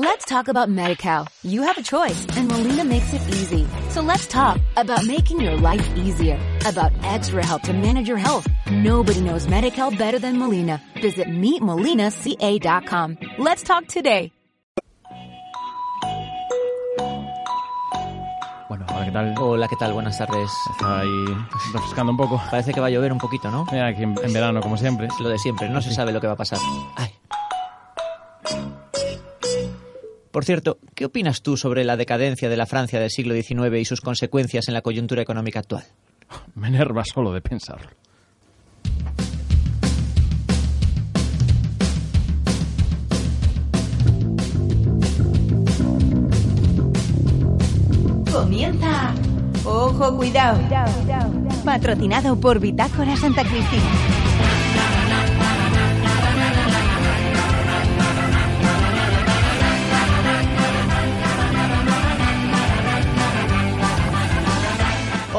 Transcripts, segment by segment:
Let's talk about MediCal. You have a choice and Molina makes it easy. So let's talk about making your life easier, about extra help to manage your health. Nobody knows MediCal better than Molina. Visit meetmolinaca.com. Let's talk today. Bueno, hola, ¿qué tal? Hola, ¿qué tal? Buenas tardes. Está ahí refrescando un poco. Parece que va a llover un poquito, ¿no? Mira, aquí en, en verano, como siempre. Es lo de siempre, no se sabe lo que va a pasar. Ay. Por cierto, ¿qué opinas tú sobre la decadencia de la Francia del siglo XIX y sus consecuencias en la coyuntura económica actual? Me enerva solo de pensarlo. Comienza. Ojo, cuidado. Patrocinado por Bitácora Santa Cristina.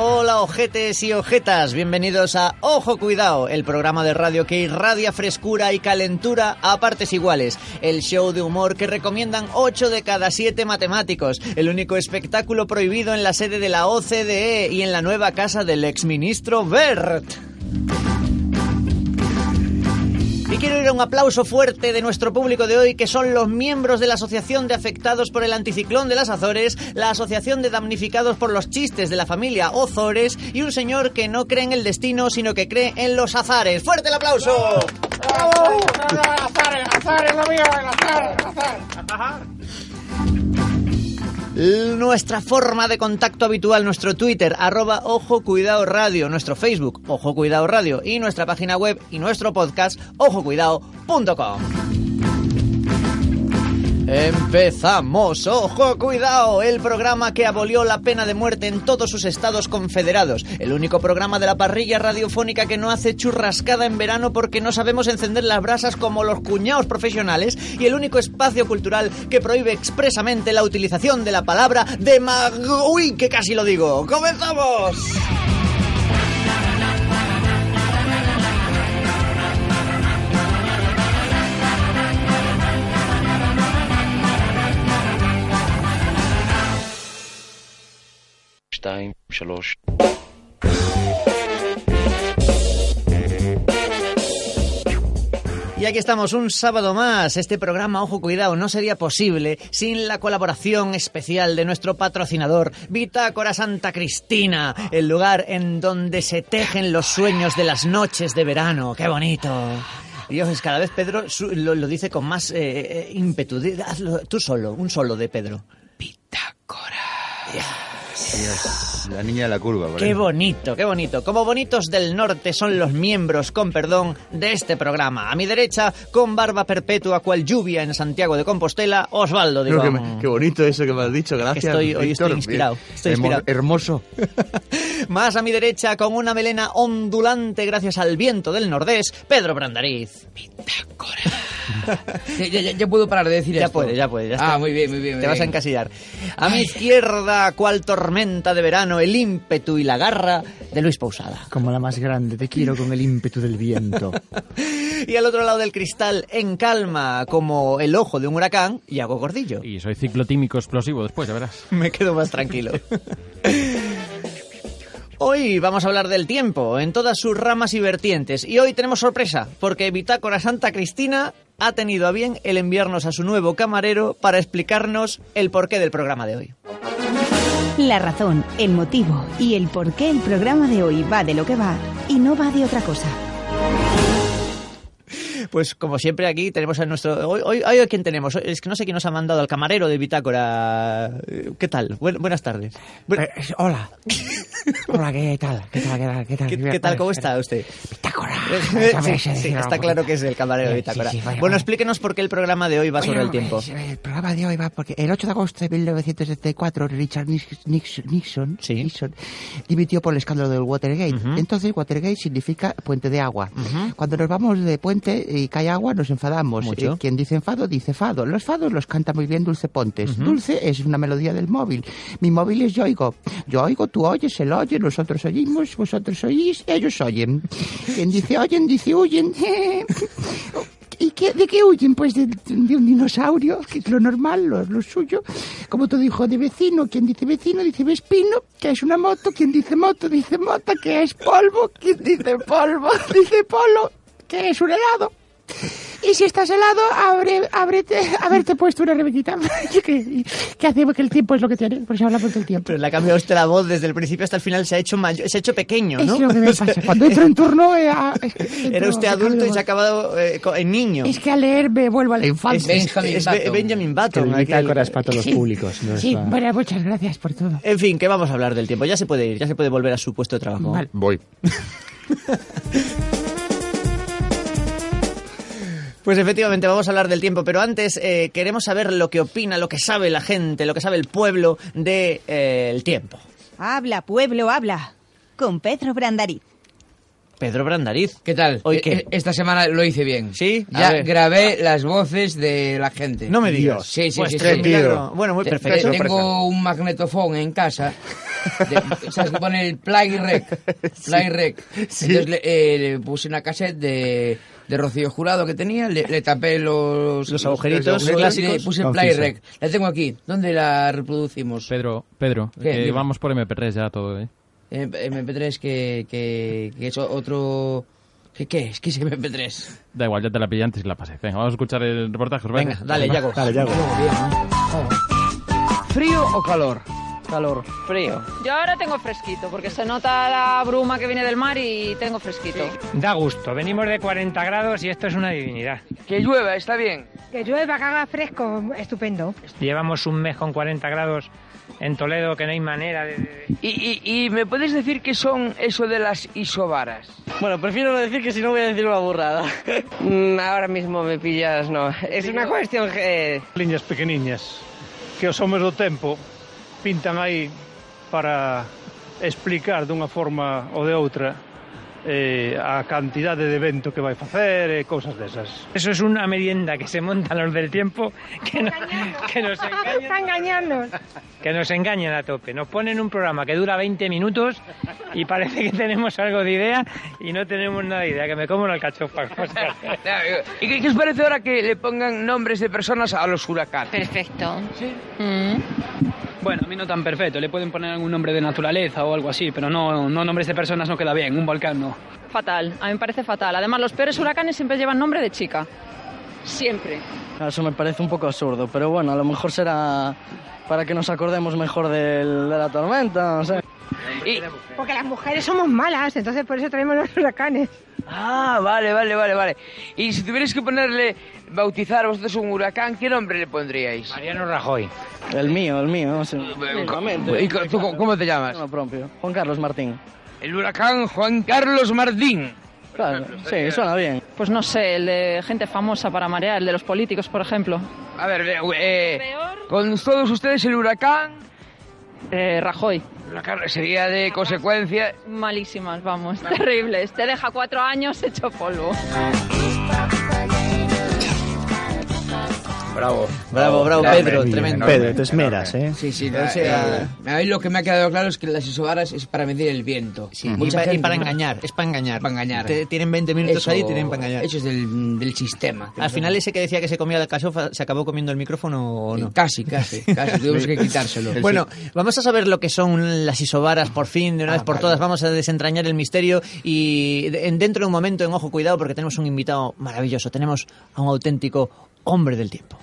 Hola, ojetes y ojetas. Bienvenidos a Ojo Cuidado, el programa de radio que irradia frescura y calentura a partes iguales. El show de humor que recomiendan 8 de cada 7 matemáticos. El único espectáculo prohibido en la sede de la OCDE y en la nueva casa del exministro Bert. Y quiero ir a un aplauso fuerte de nuestro público de hoy, que son los miembros de la Asociación de Afectados por el Anticiclón de las Azores, la Asociación de Damnificados por los Chistes de la familia Ozores y un señor que no cree en el destino, sino que cree en los azares. ¡Fuerte el aplauso! Nuestra forma de contacto habitual, nuestro Twitter, arroba Ojo Cuidado Radio, nuestro Facebook, Ojo Cuidado Radio, y nuestra página web y nuestro podcast, ojocuidado.com. Empezamos, ojo, cuidado, el programa que abolió la pena de muerte en todos sus estados confederados, el único programa de la parrilla radiofónica que no hace churrascada en verano porque no sabemos encender las brasas como los cuñados profesionales. Y el único espacio cultural que prohíbe expresamente la utilización de la palabra de Uy, que casi lo digo. ¡Comenzamos! שתיים, שלוש. Y aquí estamos un sábado más. Este programa, ojo cuidado, no sería posible sin la colaboración especial de nuestro patrocinador, Bitácora Santa Cristina, el lugar en donde se tejen los sueños de las noches de verano. ¡Qué bonito! Dios, cada vez Pedro su- lo, lo dice con más eh, eh, ímpetu. Di- Hazlo tú solo, un solo de Pedro. La niña de la curva, por Qué ahí. bonito, qué bonito. Como bonitos del norte son los miembros, con perdón, de este programa. A mi derecha, con barba perpetua cual lluvia en Santiago de Compostela, Osvaldo, digo. Creo que me- qué bonito eso que me has dicho, gracias. estoy- hoy Víctor. estoy inspirado, estoy inspirado. Hermoso. Más a mi derecha, con una melena ondulante gracias al viento del nordés, Pedro Brandariz. Ya- ya- ya puedo parar de decir Ya esto. puede, ya puede. ya ah, muy bien, muy bien. Te vas a bien. encasillar. A mi izquierda, cual tormenta de verano, el ímpetu y la garra de Luis Pausada. Como la más grande, te quiero con el ímpetu del viento. Y al otro lado del cristal, en calma, como el ojo de un huracán, Iago Gordillo. Y soy ciclotímico explosivo después, ya verás. Me quedo más tranquilo. Hoy vamos a hablar del tiempo en todas sus ramas y vertientes. Y hoy tenemos sorpresa, porque Bitácora Santa Cristina ha tenido a bien el enviarnos a su nuevo camarero para explicarnos el porqué del programa de hoy. La razón, el motivo y el por qué el programa de hoy va de lo que va y no va de otra cosa. Pues como siempre aquí tenemos a nuestro... Hoy, hoy, hoy ¿a quién tenemos? Es que no sé quién nos ha mandado al camarero de Bitácora. ¿Qué tal? Buen- buenas tardes. Bu- Eh, eh, hola. Hola, ¿qué tal? ¿Qué tal? ¿Qué tal? ¿Qué tal? ¿Qué, qué tal? ¿Cómo está usted? Bitácora. Sí, sí, está claro que es el camarero de Bitácora. Bueno, explíquenos por qué el programa de hoy va sobre el tiempo. es- El programa de hoy va porque el 8 de agosto de 1974 Richard Nix- Nix- Nixon, Sí. Nixon dimitió por el escándalo del Watergate. Entonces Watergate significa puente de agua. Cuando nos vamos de puente y cae agua nos enfadamos. Eh, quien dice enfado dice fado. Los fados los canta muy bien Dulce Pontes. Dulce es una melodía del móvil. Mi móvil es yo oigo. Yo oigo, tú oyes, él oye, nosotros oímos, vosotros oís, ellos oyen. Quien dice oyen, dice huyen. ¿Y qué, de qué huyen? Pues de, de un dinosaurio, que es lo normal, lo, lo suyo. Como todo hijo de vecino, quien dice vecino dice vespino, que es una moto, quien dice moto dice mota, que es polvo, quien dice polvo dice polo, que es un helado. Y si estás helado, abre, ábrete, haberte puesto una rebequita. que, que hace que el tiempo es lo que tiene, por eso hablamos del tiempo. Pero le ha cambiado usted la voz desde el principio hasta el final, se ha hecho mayor, se ha hecho pequeño, ¿no? Es lo que me pasa. Cuando entro en turno... eh, ah, Era usted adulto y se ha acabado eh, en niño. Es que al leer me vuelvo a la infancia. es- Benjamin es Button. Benjamin Que Button. el para todos los Sí. públicos. No Sí, bueno, muchas gracias por todo. En fin, que vamos a hablar del tiempo. Ya se puede ir, ya se puede volver a su puesto de trabajo. Vale. Voy. Pues efectivamente vamos a hablar del tiempo, pero antes eh, queremos saber lo que opina, lo que sabe la gente, lo que sabe el pueblo del tiempo. Habla, pueblo, habla. Con Pedro Brandariz. Pedro Brandariz. ¿Qué tal? ¿Hoy Eh, qué? eh, Esta semana lo hice bien. ¿Sí? Ya grabé las voces de la gente. No me digas. Sí, sí, Pues sí, sí. Bueno, muy perfecto. te- Tengo un magnetofón en casa. De, ¿Sabes que pone el play rec? Play rec. Entonces le, eh, le puse una cassette de, de Rocío Jurado que tenía, le, le tapé los, Los agujeritos y le clásicos. puse play rec. La tengo aquí. ¿Dónde la reproducimos? Pedro, Pedro, Dime. vamos por MP3 ya todo, ¿eh? Eh, MP3 que, que, que es otro... ¿Qué, ¿Qué es? ¿Qué es MP3? Da igual, ya te la pillé antes y la pasé. Venga, vamos a escuchar el reportaje. ¿os? Venga, dale, Yago. Dale, Yago. ¿Frío o calor? Calor. Frío. Yo ahora tengo fresquito, porque se nota la bruma que viene del mar y tengo fresquito. Da gusto. Venimos de 40 grados y esto es una divinidad. Que llueva, está bien. Que llueva, que haga fresco, estupendo. Llevamos un mes con 40 grados en Toledo que no hay manera de... de... ¿Y, y, y, me puedes decir qué son eso de las isobaras? Bueno, prefiero no decir que si no voy a decir una burrada. Mm, ahora mismo me pillas, no. Es una cuestión que... Eh, Liñas pequeniñas que os homes do tempo pintan aí para explicar dunha forma ou de outra eh, a cantidade de evento que vai facer e cousas desas. Eso es una merienda que se montan los del tiempo que, no- que nos engañan Está engañando. que nos engañan a tope. Nos ponen un programa que dura 20 minutos y parece que tenemos algo de idea y no tenemos nada de idea, que me como una alcachofa. ¿Y qué, qué os parece ahora que le pongan nombres de personas a los huracanes? Perfecto. Bueno, a mí no tan perfecto, le pueden poner algún nombre de naturaleza o algo así, pero no, no nombres de personas no queda bien, un volcán no. Fatal, a mí me parece fatal. Además, los peores huracanes siempre llevan nombre de chica. Siempre. Eso me parece un poco absurdo, pero bueno, a lo mejor será para que nos acordemos mejor del- de la tormenta, no sé. Y- Porque las mujeres somos malas, entonces por eso traemos los huracanes. Ah, vale, vale, vale, vale. Y si tuvierais que ponerle, bautizar a vosotros un huracán, ¿qué nombre le pondríais? Mariano Rajoy. El mío, el mío, no sé. ¿Y co- tú co- cómo te llamas? propio. Juan Carlos Martín. El huracán Juan Carlos Martín. Claro, sí, suena bien. Pues no sé, el de gente famosa para marear, el de los políticos, por ejemplo. A ver, eh, eh, con todos ustedes el huracán, Eh, Rajoy. Huracán sería de consecuencia... Malísimas, vamos, terribles. Te deja cuatro años hecho polvo. Bravo. Bravo, bravo, Enorme, Pedro, tremendo. Pedro, te esmeras, ¿eh? Sí, sí, O sea- eh, a mí lo que me ha quedado claro es que las isobaras es para medir el viento. Sí, y, pa- y para engañar, es para engañar. Para engañar. Te- tienen 20 minutos Eso- ahí y tienen para engañar. Eso es del, del sistema. Al final ese que decía que se comía la cachofa, ¿se acabó comiendo el micrófono o no? Casi, casi, casi. Tuvimos que quitárselo. Bueno, vamos a saber lo que son las isobaras por fin, de una Ah, vez por vale. todas. Vamos a desentrañar el misterio y de- en- dentro de un momento, en ojo, cuidado, porque tenemos un invitado maravilloso. Tenemos a un auténtico hombre del tiempo.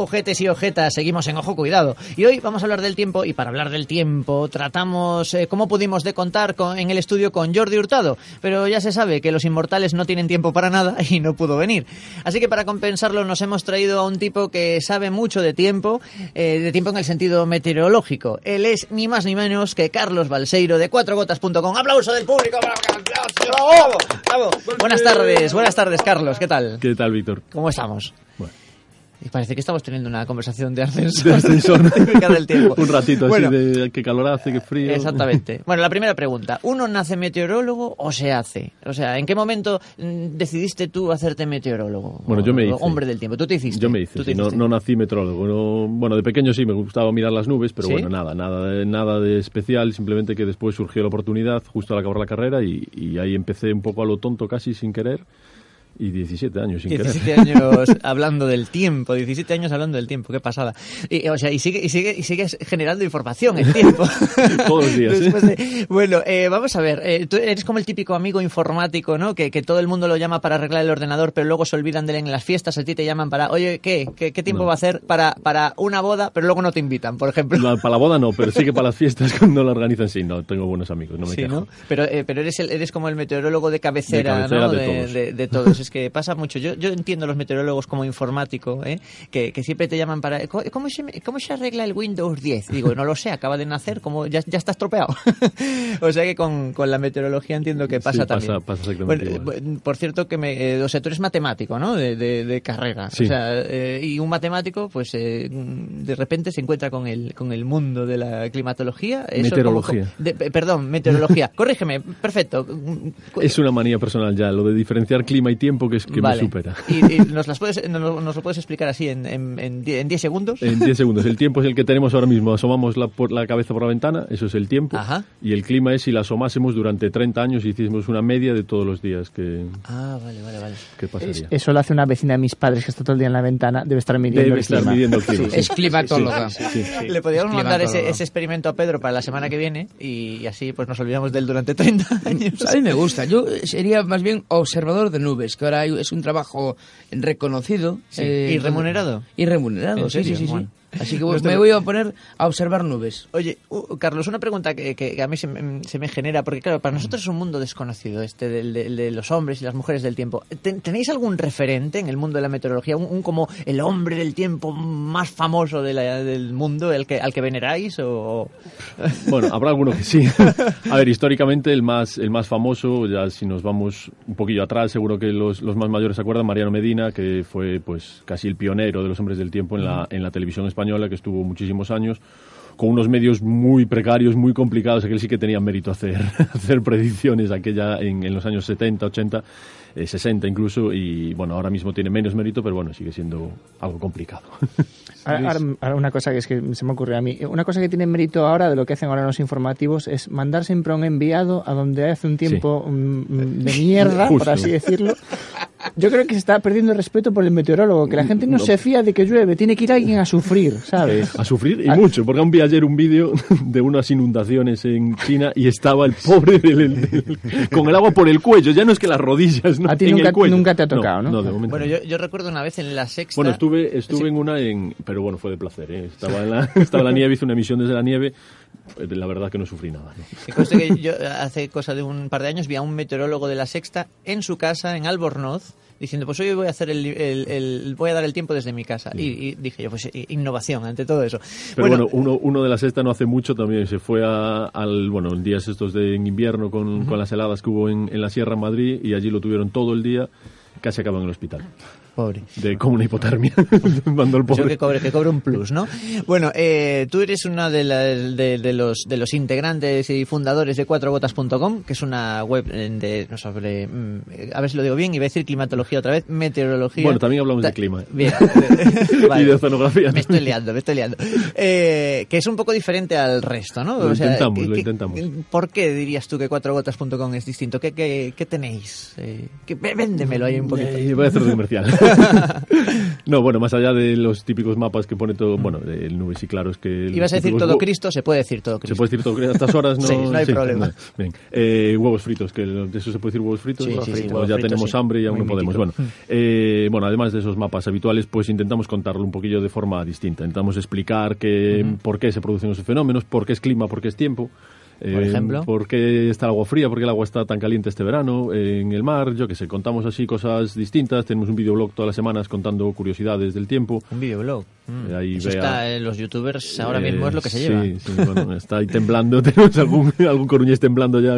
Ojetes y ojetas, seguimos en Ojo Cuidado. Y hoy vamos a hablar del tiempo y para hablar del tiempo tratamos eh, cómo pudimos de contar con- en el estudio con Jordi Hurtado. Pero ya se sabe que los inmortales no tienen tiempo para nada y no pudo venir. Así que para compensarlo nos hemos traído a un tipo que sabe mucho de tiempo, eh, de tiempo en el sentido meteorológico. Él es ni más ni menos que Carlos Balseiro de cuatrogotas.com. ¡Aplauso del público! ¡Bravo! ¡Bravo! ¡Bravo! Buenas tardes, buenas tardes Carlos, ¿qué tal? ¿Qué tal, Víctor? ¿Cómo estamos? Y parece que estamos teniendo una conversación de ascensor. De ascensor. del tiempo. Un ratito Bueno, así de qué calor hace, qué frío. Exactamente. Bueno, la primera pregunta. ¿Uno nace meteorólogo o se hace? O sea, ¿en qué momento mm, decidiste tú hacerte meteorólogo? Bueno, yo me hice. Hombre del tiempo. ¿Tú te hiciste? Yo me hice, ¿Tú te sí, no, hiciste? no nací metrólogo. no- bueno, de pequeño sí me gustaba mirar las nubes, pero ¿Sí? bueno, nada, nada, de- nada de especial. Simplemente que después surgió la oportunidad justo al acabar la carrera y, y ahí empecé un poco a lo tonto casi sin querer. Y 17 años sin 17 querer. años hablando del tiempo, 17 años hablando del tiempo, qué pasada. Y, o sea, y sigue, y sigue, y sigue generando información el tiempo. Todos los días, ¿eh? De- bueno, eh, vamos a ver, eh, tú eres como el típico amigo informático, ¿no? Que, que todo el mundo lo llama para arreglar el ordenador, pero luego se olvidan de él en las fiestas, a ti te llaman para, oye, ¿qué? ¿Qué, qué tiempo No. va a hacer para, para una boda, pero luego no te invitan, por ejemplo? La- para la boda no, pero sí que para las fiestas cuando la organizan sí, no, tengo buenos amigos, no me Sí, quejo. ¿no? Pero, eh, pero eres, el- eres como el meteorólogo de cabecera, De cabecera ¿no? de todos. de todos. Que pasa mucho. Yo, yo entiendo los meteorólogos como informático, ¿eh? que, que siempre te llaman para... ¿Cómo se, ¿Cómo se arregla el Windows 10? Digo, no lo sé, acaba de nacer, como ya, ya está estropeado. o sea que con, con la meteorología entiendo que pasa Sí, también. pasa exactamente Bueno, por cierto, que me, eh, o sea, tú eres matemático, ¿no? De, de- de carrera. Sí. O sea, eh, y un matemático, pues eh, de repente se encuentra con el, con el mundo de la climatología. Eso Meteorología. como- de- perdón, meteorología. Corrígeme, perfecto. Es una manía personal ya, lo de diferenciar clima y tiempo que es que Vale. me supera. ¿Y, y nos, las puedes, nos, nos lo puedes explicar así en 10 en, en die- en 10 segundos? En 10 segundos. El tiempo es el que tenemos ahora mismo. Asomamos la, por la cabeza por la ventana, eso es el tiempo. Ajá. Y el clima es si la asomásemos durante 30 años y hiciésemos una media de todos los días que, Ah, vale, vale, vale. que pasaría. Eso lo hace una vecina de mis padres que está todo el día en la ventana. Debe estar midiendo Debe el estar clima. midiendo el clima. Es climatóloga. Sí, sí, sí. Le podríamos mandar ese, ese experimento a Pedro para la semana que viene y, así pues nos olvidamos de él durante 30 años. A mí me gusta. Yo sería más bien observador de nubes, que ahora hay- es un trabajo reconocido. Sí. eh, ¿Y remunerado? Y remunerado, ¿En sí, sí, sí, sí. Bueno. Así que voy- me voy a poner a observar nubes. Oye, uh, Carlos, una pregunta que, que- que a mí se me, se me genera, porque claro, para nosotros es un mundo desconocido este del- del- de, los hombres y las mujeres del tiempo. ¿Ten- ¿Tenéis algún referente en el mundo de la meteorología? Un, un como el hombre del tiempo más famoso de la- del mundo, el que, al que veneráis? O... Bueno, habrá alguno que sí. A ver, históricamente el más, el más famoso, ya si nos vamos un poquillo atrás, seguro que los, los más mayores se acuerdan, Mariano Medina, que fue pues casi el pionero de los hombres del tiempo en la, en la televisión española, que estuvo muchísimos años con unos medios muy precarios, muy complicados, aquel sí que tenía mérito hacer, hacer predicciones aquella en, en los años 70, 80, eh, 60 incluso, y bueno, ahora mismo tiene menos mérito, pero bueno, sigue siendo algo complicado. Ahora, ahora- ahora una cosa que es que se me ocurre a mí. Una cosa que tiene mérito ahora de lo que hacen ahora los informativos es mandar siempre a un enviado a donde hace un tiempo mm, mm, de mierda, por Justo. así decirlo. Yo creo que se está perdiendo el respeto por el meteorólogo, que la gente no, No. se fía de que llueve, tiene que ir alguien a sufrir, ¿sabes? A sufrir y mucho, porque aún vi ayer un vídeo de unas inundaciones en China y estaba el pobre del- del- con el agua por el cuello, ya no es que las rodillas, ¿no? A ti en nunca- el cuello. nunca te ha tocado, ¿no? No, de momento. Bueno, no. yo, yo recuerdo una vez en la sexta... Bueno, estuve, estuve Sí. en una en... Pero bueno, fue de placer, ¿eh? Estaba en, la, estaba en la nieve, hice una emisión desde la nieve. Eh, La verdad que no sufrí nada, ¿no? Que yo hace cosa de un par de años vi a un meteorólogo de la Sexta en su casa en Albornoz diciendo pues hoy voy a hacer el, el- el- voy a dar el tiempo desde mi casa y, y dije yo pues i- innovación ante todo eso Pero bueno, uno, uno de la sexta no hace mucho también se fue a- al, bueno, en días estos de en invierno con, con las heladas que hubo en, en la Sierra en Madrid y allí lo tuvieron todo el día, casi acabó en el hospital. Pobre. De como una hipotermia. Mandó el yo pobre. que cobre, que cobre un plus, ¿no? Bueno, eh, tú eres una de, las- de, de los, de los integrantes y fundadores de cuatrogotas.com, que es una web eh, de, no sobre, mm, a ver si lo digo bien, iba a decir climatología otra vez, meteorología. Bueno, también hablamos de clima. Bien. Y de oceanografía. Me estoy liando, me estoy liando. Eh, que es un poco diferente al resto, ¿no? Lo intentamos, ¿qué- lo intentamos. ¿Por qué dirías tú que cuatrogotas.com es distinto? ¿Qué, qué, qué tenéis? Eh, que- véndemelo ahí un poquito. Eh, voy a hacer comercial. no, bueno, más allá de los típicos mapas que pone todo, bueno, el nubes y claros que... Ibas a decir todo Cristo, se puede decir todo Cristo. Se puede decir todo a estas horas, ¿no? Sí, no hay problema. no. Bien. Eh, huevos fritos, que de eso se puede decir huevos fritos. Sí, huevos ya fritos, tenemos hambre y aún Muy no podemos. mítico. Bueno, eh, bueno, además de esos mapas habituales, pues intentamos contarlo un poquillo de forma distinta. Intentamos explicar que, por qué se producen esos fenómenos, por qué es clima, por qué es tiempo. Eh, Por ejemplo. ¿Por qué está el agua fría? ¿Por qué el agua está tan caliente este verano? eh, en el mar, yo que sé, contamos así cosas distintas. Tenemos un videoblog todas las semanas contando curiosidades del tiempo. Un videoblog. Mm. Eh, ahí Eso vea- está los youtubers ahora Eh, mismo es lo que se sí, lleva. Sí, bueno, está ahí temblando. Tenemos algún, algún coruñés temblando ya.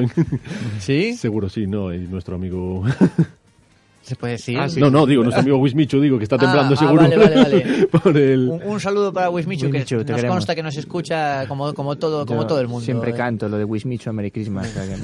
¿Sí? Seguro sí, ¿no? Y nuestro amigo Se puede decir. Ah, No, no, digo, nuestro amigo Wismichu, digo, que está temblando Ah, ah, seguro. vale, vale, vale. por el... Un, un saludo para Wismichu, que Wismichu, te nos queremos. consta que nos escucha como, como, todo, como Yo todo el mundo. Siempre eh. canto lo de Me a Merry Christmas. o sea que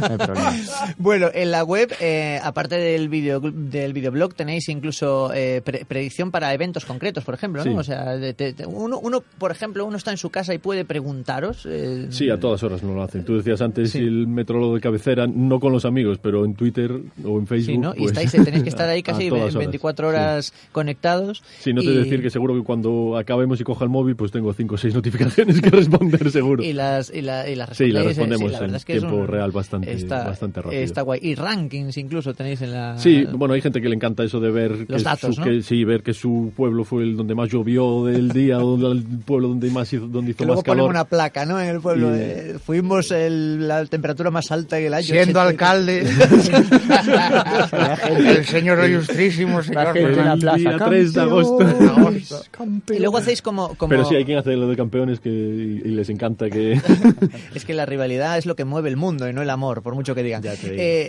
no hay problema. Bueno, en la web, eh, aparte del video del videoblog, tenéis incluso eh, pre- predicción para eventos concretos, por ejemplo, ¿no? Sí. O sea, de- de- de- uno, uno, por ejemplo, uno está en su casa y puede preguntaros. eh, Sí, a todas horas no lo hacen. Tú decías antes el metrólogo de cabecera, no con los amigos, pero en Twitter o en Facebook. Sí, ¿no? Y pues, estáis, tenéis que estar ahí casi todas horas. 24 horas conectados. Sí, no te y, decir que seguro que cuando acabemos y coja el móvil, pues tengo cinco o seis notificaciones que responder seguro. Y las, y la- y las Sí, las eh, respondemos la verdad en es que tiempo un- real bastante, está, bastante rápido. Está guay. Y rankings incluso tenéis en la... Sí, bueno, hay gente que le encanta eso de ver Los que, datos, su, ¿no? que- sí, ver que su pueblo fue el donde más llovió del día o el pueblo donde más hizo, donde hizo Que luego más calor. una placa, ¿no? En el pueblo. Y- eh, fuimos el- la temperatura más alta del año. Siendo 80. alcalde. el señor ilustrísimo, señor. gente en la plaza, día 3 de agosto. Y luego hacéis como... como Pero sí, hay quien hace lo de campeones que, y, y les encanta que... Es que la rivalidad es lo que mueve el mundo y no el amor, por mucho que digan. te.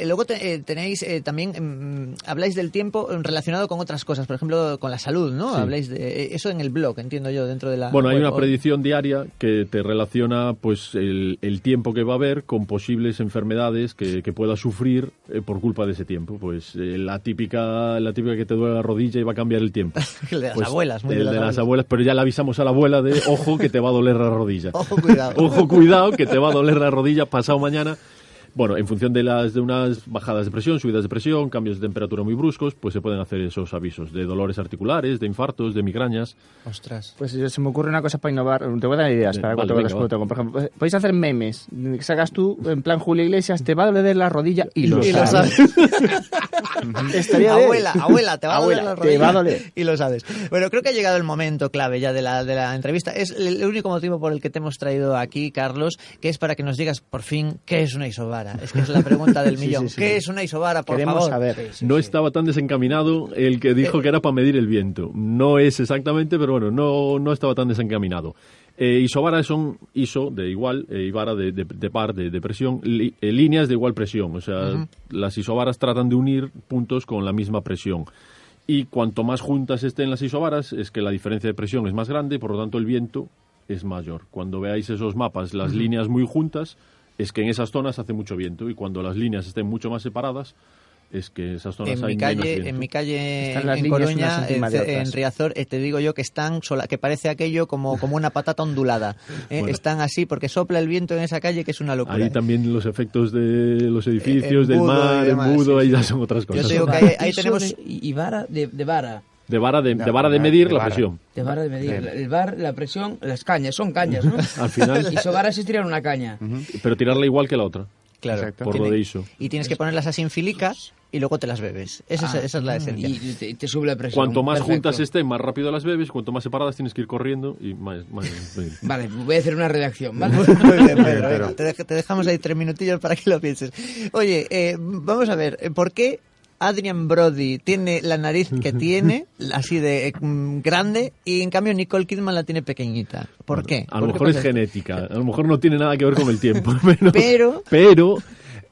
Eh, luego te- eh, tenéis eh, también, mm, habláis del tiempo relacionado con otras cosas, por ejemplo, con la salud, ¿no? Sí. Habláis de eh, eso en el blog, entiendo yo, dentro de la... Bueno, hay web. una O- predicción diaria que te relaciona pues el, el tiempo que va a haber con posibles enfermedades que, que puedas sufrir eh, por culpa de ese tiempo. Pues eh, la típica la típica que te duele la rodilla y va a cambiar el tiempo. El de las Pues, abuelas, muy el de las de las abuelas. abuelas, pero ya le avisamos a la abuela de ojo que te va a doler la rodilla. Ojo, cuidado. Ojo, cuidado, que te va a doler la rodilla pasado mañana. Bueno, en función de las de unas bajadas de presión, subidas de presión, cambios de temperatura muy bruscos, pues se pueden hacer esos avisos de dolores articulares, de infartos, de migrañas. Ostras. Pues se me ocurre una cosa para innovar. Te voy a dar ideas para vale, cuando venga. Por ejemplo, eh, podéis hacer memes. Que sacas tú, en plan Julio Iglesias, te va a doler la rodilla y, lo Y lo sabes. Estaría bien. abuela, abuela, te va Abuela, a doler la te va a rodilla. doler. Y lo sabes. Bueno, creo que ha llegado el momento clave ya de la, de la entrevista. Es el, único motivo por el que te hemos traído aquí, Carlos, que es para que nos digas por fin qué es una isobara. Es que es la pregunta del Sí, millón. sí, sí. ¿Qué es una isobara, por Queremos favor? saber. no estaba tan desencaminado el que dijo que era para medir el viento. No es exactamente, pero bueno, no, no estaba tan desencaminado. Eh, isobara son iso de igual, eh, y vara de, de- de par, de, de presión, li- eh, líneas de igual presión. O sea, las isobaras tratan de unir puntos con la misma presión. Y cuanto más juntas estén las isobaras, es que la diferencia de presión es más grande y por lo tanto el viento es mayor. Cuando veáis esos mapas, las líneas muy juntas, es que en esas zonas hace mucho viento. Y cuando las líneas estén mucho más separadas, es que esas zonas En hay mi menos calle, viento. en mi calle las en Coruña, en. Riazor, eh, te digo yo que están sola, que parece aquello como, como una patata ondulada. Eh, Bueno. Están así porque sopla el viento en esa calle que es una locura. Ahí también los efectos de los edificios, del embudo y mar, embudo, sí, ahí sí. ya son otras cosas. te digo que ahí- tenemos- y vara de, de vara. De vara de, de, vara de de medir la vara. presión. De vara de medir. El bar, la presión, las cañas. Son cañas, ¿no? Al final, Y vara es tirar una caña. pero tirarla igual que la otra. Claro. Exacto. Por Tiene- lo de ISO. Y tienes que ponerlas así en filica y luego te las bebes. Esa, es, esa es la esencia. Ah, Y te, te sube la presión. Cuanto más Perfecto. juntas estén, más rápido las bebes. Cuanto más separadas, tienes que ir corriendo y más... Vale, voy a hacer una redacción, ¿vale? Pedro, te dejamos ahí tres minutillos para que lo pienses. Oye, eh, vamos a ver, eh, ¿por qué Adrian Brody tiene la nariz que tiene, así de eh, mm, grande, y en cambio Nicole Kidman la tiene pequeñita? ¿Por qué? A lo ¿Por qué mejor es genética. A lo mejor no tiene nada que ver con el tiempo. Pero... Pero- pero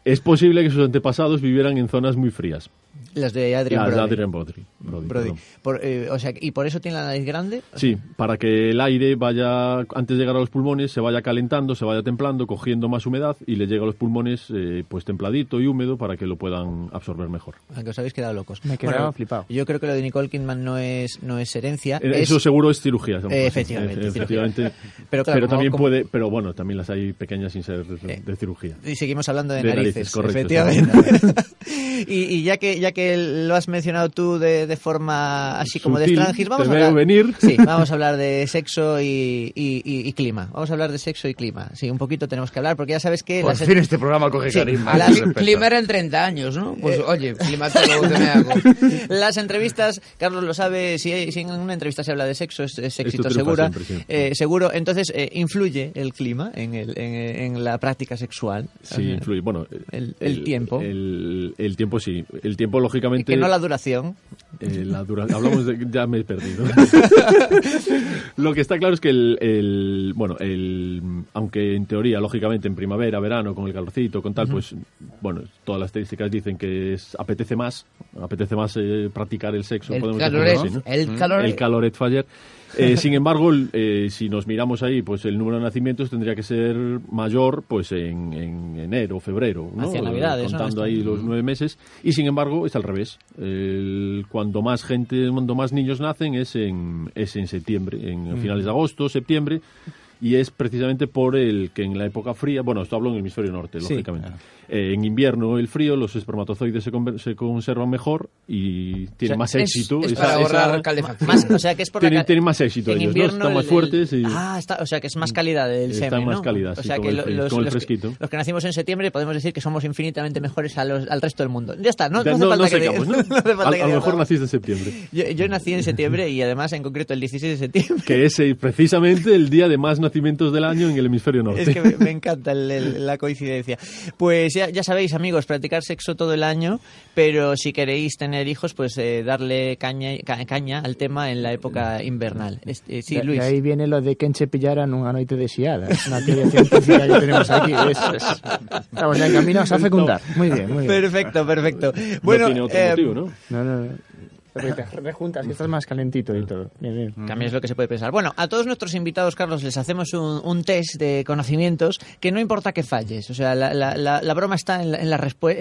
es posible que sus antepasados vivieran en zonas muy frías. Las de Adrian Las de Brody. Adrian Brody. Brody, Brody. perdón. Por, eh, o sea, ¿y por eso tiene la nariz grande? Sí, para que el aire vaya, antes de llegar a los pulmones, se vaya calentando, se vaya templando, cogiendo más humedad y le llega a los pulmones eh, pues templadito y húmedo para que lo puedan absorber mejor. Aunque os habéis quedado locos. Me he quedado flipado. Yo creo que lo de Nicole Kidman no es, no es herencia. Eh, es- Eso seguro es cirugía. Eh, efectivamente, Eh, efectivamente. Pero claro, como- también como- puede, pero bueno, también las hay pequeñas sin ser de, de cirugía. Y seguimos hablando de, De narices, narices, correcto, efectivamente. y, y ya que ya que lo has mencionado tú de, de forma así como Sutil, de Strangis, vamos a hablar. venir. Sí, vamos a hablar de sexo y, y- y- y clima. Vamos a hablar de sexo y clima. Sí, un poquito tenemos que hablar porque ya sabes que Por las- fin este programa coge Sí, carisma. las-. Clima era en 30 años, ¿no? Pues Eh. oye, hago. Las entrevistas, Carlos lo sabe, si, si en una entrevista se habla de sexo, es, es éxito segura, siempre, sí. eh, seguro. Entonces, eh, influye el clima en, el, en, en la práctica sexual. Sí, influye. Bueno, El- el tiempo. El, el tiempo sí. El tiempo tiempo, lógicamente... Que no la duración. Eh, la dura- hablamos de... Ya me he perdido. Lo que está claro es que el, el- bueno, el, aunque en teoría, lógicamente, en primavera, verano, con el calorcito, con tal, pues, bueno, todas las estadísticas dicen que es, apetece más, apetece más eh, practicar el sexo, El podemos caloret, decirlo así, ¿no? el caloret. El caloret faller. Eh, sin embargo, el- eh, si nos miramos ahí, pues el número de nacimientos tendría que ser mayor, pues en, en enero, febrero, ¿no? Hacia Eh, Navidades. Contando Esto. ahí los nueve meses. Y sin embargo, es al revés. El- cuando más gente, cuando más niños nacen es en, es en septiembre, en Mm. finales de agosto, septiembre. Y es precisamente por el que en la época fría, bueno, esto hablo en el hemisferio norte, Sí, lógicamente. Eh, en invierno el frío, los espermatozoides se, conver- se conservan mejor y tienen O sea, más es- éxito. es para esa- ahorrar calefacción. Más- o sea, que es por tienen, tienen más éxito en ellos, ¿no? invierno Están más el- fuertes y... Ah, está, o sea que es más calidad del semen, más ¿no? calidad, o sí, sea con que el los, con el los que, fresquito. los que nacimos en septiembre podemos decir que somos infinitamente mejores a los- al resto del mundo. Ya está, no, Ya no no- no que ¿no? no hace falta que a lo mejor naciste en septiembre. Yo, yo nací en septiembre y además en concreto el 16 de septiembre. Que es precisamente el día de más nacimientos del año en el hemisferio norte. Es que me, me encanta el- el- la coincidencia. Pues ya, ya sabéis, amigos, practicar sexo todo el año, pero si queréis tener hijos, pues eh, darle caña, ca- caña al tema en la época invernal. Este, sí, de, Luis. de aí viene lo de quen che pillara nunha noite de xiada. Es unha teoría científica que tenemos aquí. Es, es, estamos ya encaminados a fecundar. Muy bien, muy bien. Perfecto, perfecto. Bueno, tiene otro eh, motivo, ¿no? No, no, no. Porque te rejuntas, que estás más calentito y todo. Bien, bien. También es lo que se puede pensar. Bueno, a todos nuestros invitados, Carlos, les hacemos un, un test de conocimientos que no importa que falles. O sea, la, la- la- la broma está en, la- en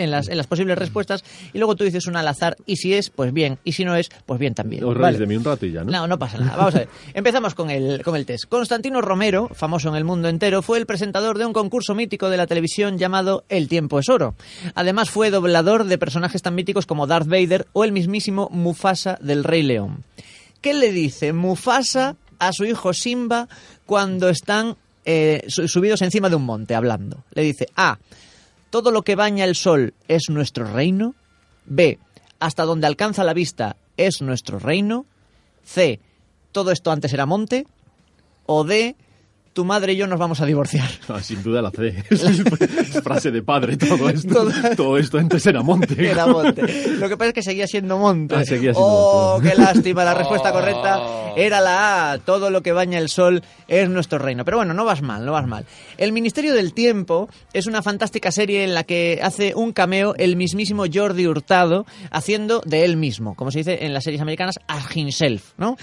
en, las, en las posibles respuestas y luego tú dices una al azar y si es, pues bien. Y si no es, pues bien también. Os Vale. de mí un rato y ya, ¿no? No, no pasa nada. Vamos a ver. Empezamos con el, con el test. Constantino Romero, famoso en el mundo entero, fue el presentador de un concurso mítico de la televisión llamado El tiempo es oro. Además fue doblador de personajes tan míticos como Darth Vader o el mismísimo Mufasa del Rey León. ¿Qué le dice Mufasa a su hijo Simba cuando están eh, su- subidos encima de un monte hablando? Le dice, A. Todo lo que baña el sol es nuestro reino. B. Hasta donde alcanza la vista es nuestro reino. C. Todo esto antes era monte. O D. Tu madre y yo nos vamos a divorciar. Ah, sin duda la C. Es frase de padre todo esto. todo esto antes era monte. Era monte. Lo que pasa es que seguía siendo monte. Ah, seguía siendo oh, monte. qué lástima. La respuesta correcta era la A. Todo lo que baña el sol es nuestro reino. Pero bueno, no vas mal, no vas mal. El Ministerio del Tiempo es una fantástica serie en la que hace un cameo el mismísimo Jordi Hurtado haciendo de él mismo, como se dice en las series americanas, as himself, ¿no?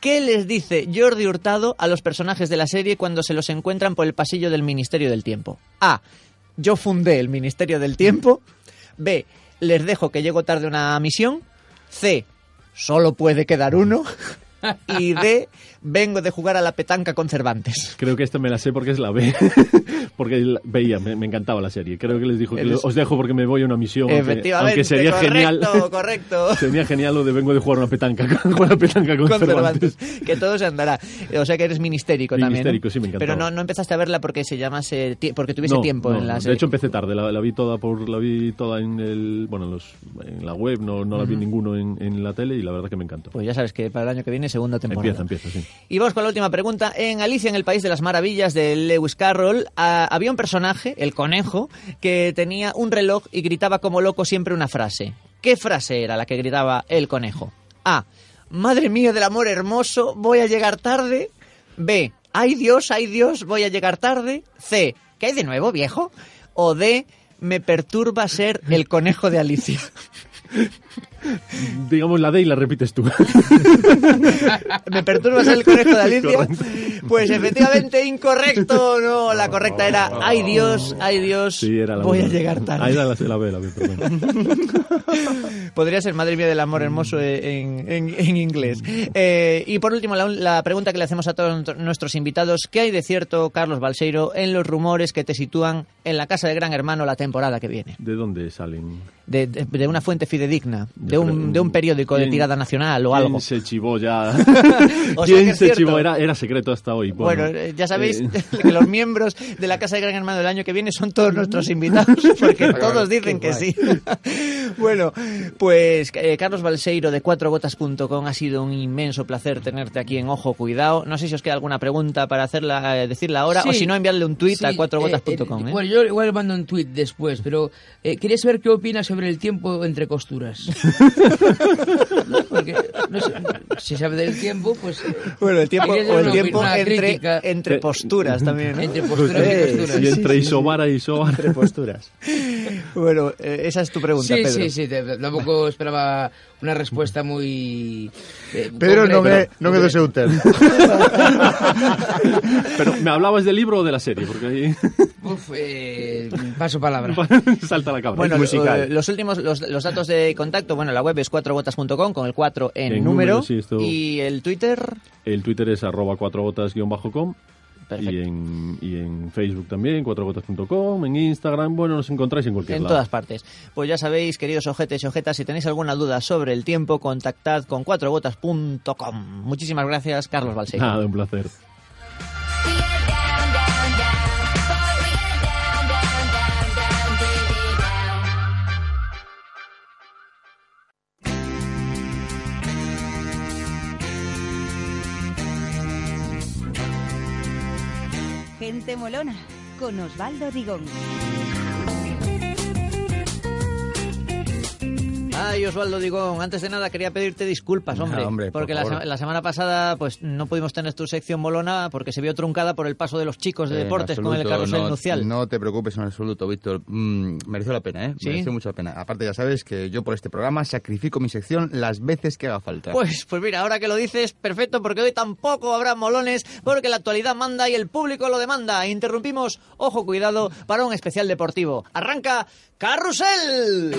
¿Qué les dice Jordi Hurtado a los personajes de la serie cuando se los encuentran por el pasillo del Ministerio del Tiempo? A. Yo fundé el Ministerio del Tiempo. B. Les dejo que llego tarde una misión. C. Solo puede quedar uno. Y D. Vengo de jugar a la petanca con Cervantes. Creo que esta me la sé porque es la B. porque veía, me, me encantaba la serie. Creo que les dijo que Eres- os dejo porque me voy a una misión. Efectivamente, Aunque sería correcto, genial. correcto. Sería genial lo de vengo de jugar una petanca. Jugar a petanca con, Con Cervantes. Cervantes. Que todo se andará. O sea que eres ministérico también. ¿no? Ministérico, sí, me encantaba. Pero no, no empezaste a verla porque se llamase. Porque tuviese No, tiempo no, en la serie. De hecho empecé tarde, la, la vi toda por la vi toda en el bueno en, los, en la web, no, no la vi ninguno en, en la tele y la verdad que me encantó. Pues ya sabes que para el año que viene, segunda temporada. Empieza, empieza, sí. Y vamos con la última pregunta. En Alicia en el País de las Maravillas de Lewis Carroll ah, había un personaje, el conejo, que tenía un reloj y gritaba como loco siempre una frase. ¿Qué frase era la que gritaba el conejo? A. Madre mía del amor hermoso, voy a llegar tarde. B. Ay Dios, ay Dios, voy a llegar tarde. C. ¿Qué hay de nuevo, viejo? O D. Me perturba ser el conejo de Alicia. Digamos la D y la repites tú. ¿Me perturba ser el conejo de Alicia? Pues efectivamente, incorrecto. No, la correcta era, ay Dios, ay Dios, Sí, era la voy a llegar tarde. Ahí era la, la B, la B. Podría ser Madre mía del amor hermoso en, en- en inglés. Eh, y por último, la, la pregunta que le hacemos a todos nuestros invitados, ¿qué hay de cierto, Carlos Balseiro, en los rumores que te sitúan en la casa de Gran Hermano la temporada que viene? ¿De dónde salen? De, de- de una fuente fidedigna, de un, de un periódico de ¿quién- tirada nacional o ¿Quién algo. se chivó ya? O sea que ¿Quién se chivó? Era, era secreto hasta hoy. Bueno, eh, ya sabéis eh, que los miembros de la Casa de Gran Hermano del año que viene son todos nuestros invitados, porque todos dicen que sí. Bueno, pues eh, Carlos Balseiro de cuatrogotas.com ha sido un inmenso placer tenerte aquí en Ojo Cuidado. No sé si os queda alguna pregunta para hacerla, eh, decirla ahora Sí. o si no enviarle un tuit Sí, a cuatrogotas.com. eh, ¿eh? Bueno, yo igual mando un tuit después, pero eh, quería saber qué opinas sobre el tiempo entre costuras. ¿No? Porque no sé, si sabe del tiempo, pues... Bueno, el tiempo, o el tiempo entre, entre posturas también. ¿no? Entre posturas y costuras. Y entre Isobara y Isobara. Entre posturas. Bueno, eh, esa es tu pregunta, Sí, Pedro. Sí, sí, tampoco esperaba una respuesta muy. Eh, Pedro, no me, no me deseo Pero, ¿me hablabas del libro o de la serie? Porque ahí... Uf, eh, paso palabra. Salta la cámara. Bueno, musical. Eh, los últimos, los, datos de contacto, bueno, la web es 4gotas.com con el 4 en, número. número sí, esto... ¿Y el Twitter? El Twitter es arroba 4gotas-com Perfecto. Y en, y en Facebook también, cuatrogotas.com, en Instagram, bueno, nos encontráis en cualquier en lado. todas partes. Pues ya sabéis, queridos ojetes y ojetas, si tenéis alguna duda sobre el tiempo, contactad con cuatrogotas.com. Muchísimas gracias, Carlos Balseiro. Nada, un placer. Molona con Osvaldo Digón. Ay, Osvaldo Digón, antes de nada quería pedirte disculpas, hombre. No, hombre, por porque la, semana pasada pues no pudimos tener tu sección molona porque se vio truncada por el paso de los chicos de deportes con el carrusel no. No te preocupes en absoluto, Víctor. Mm, mereció la pena, ¿eh? ¿Sí? Mereció mucho la pena. Aparte, ya sabes que yo por este programa sacrifico mi sección las veces que haga falta. Pues, pues mira, ahora que lo dices, perfecto, porque hoy tampoco habrá molones, porque la actualidad manda y el público lo demanda. Interrumpimos, ojo, cuidado, para un especial deportivo. Arranca Carrusel.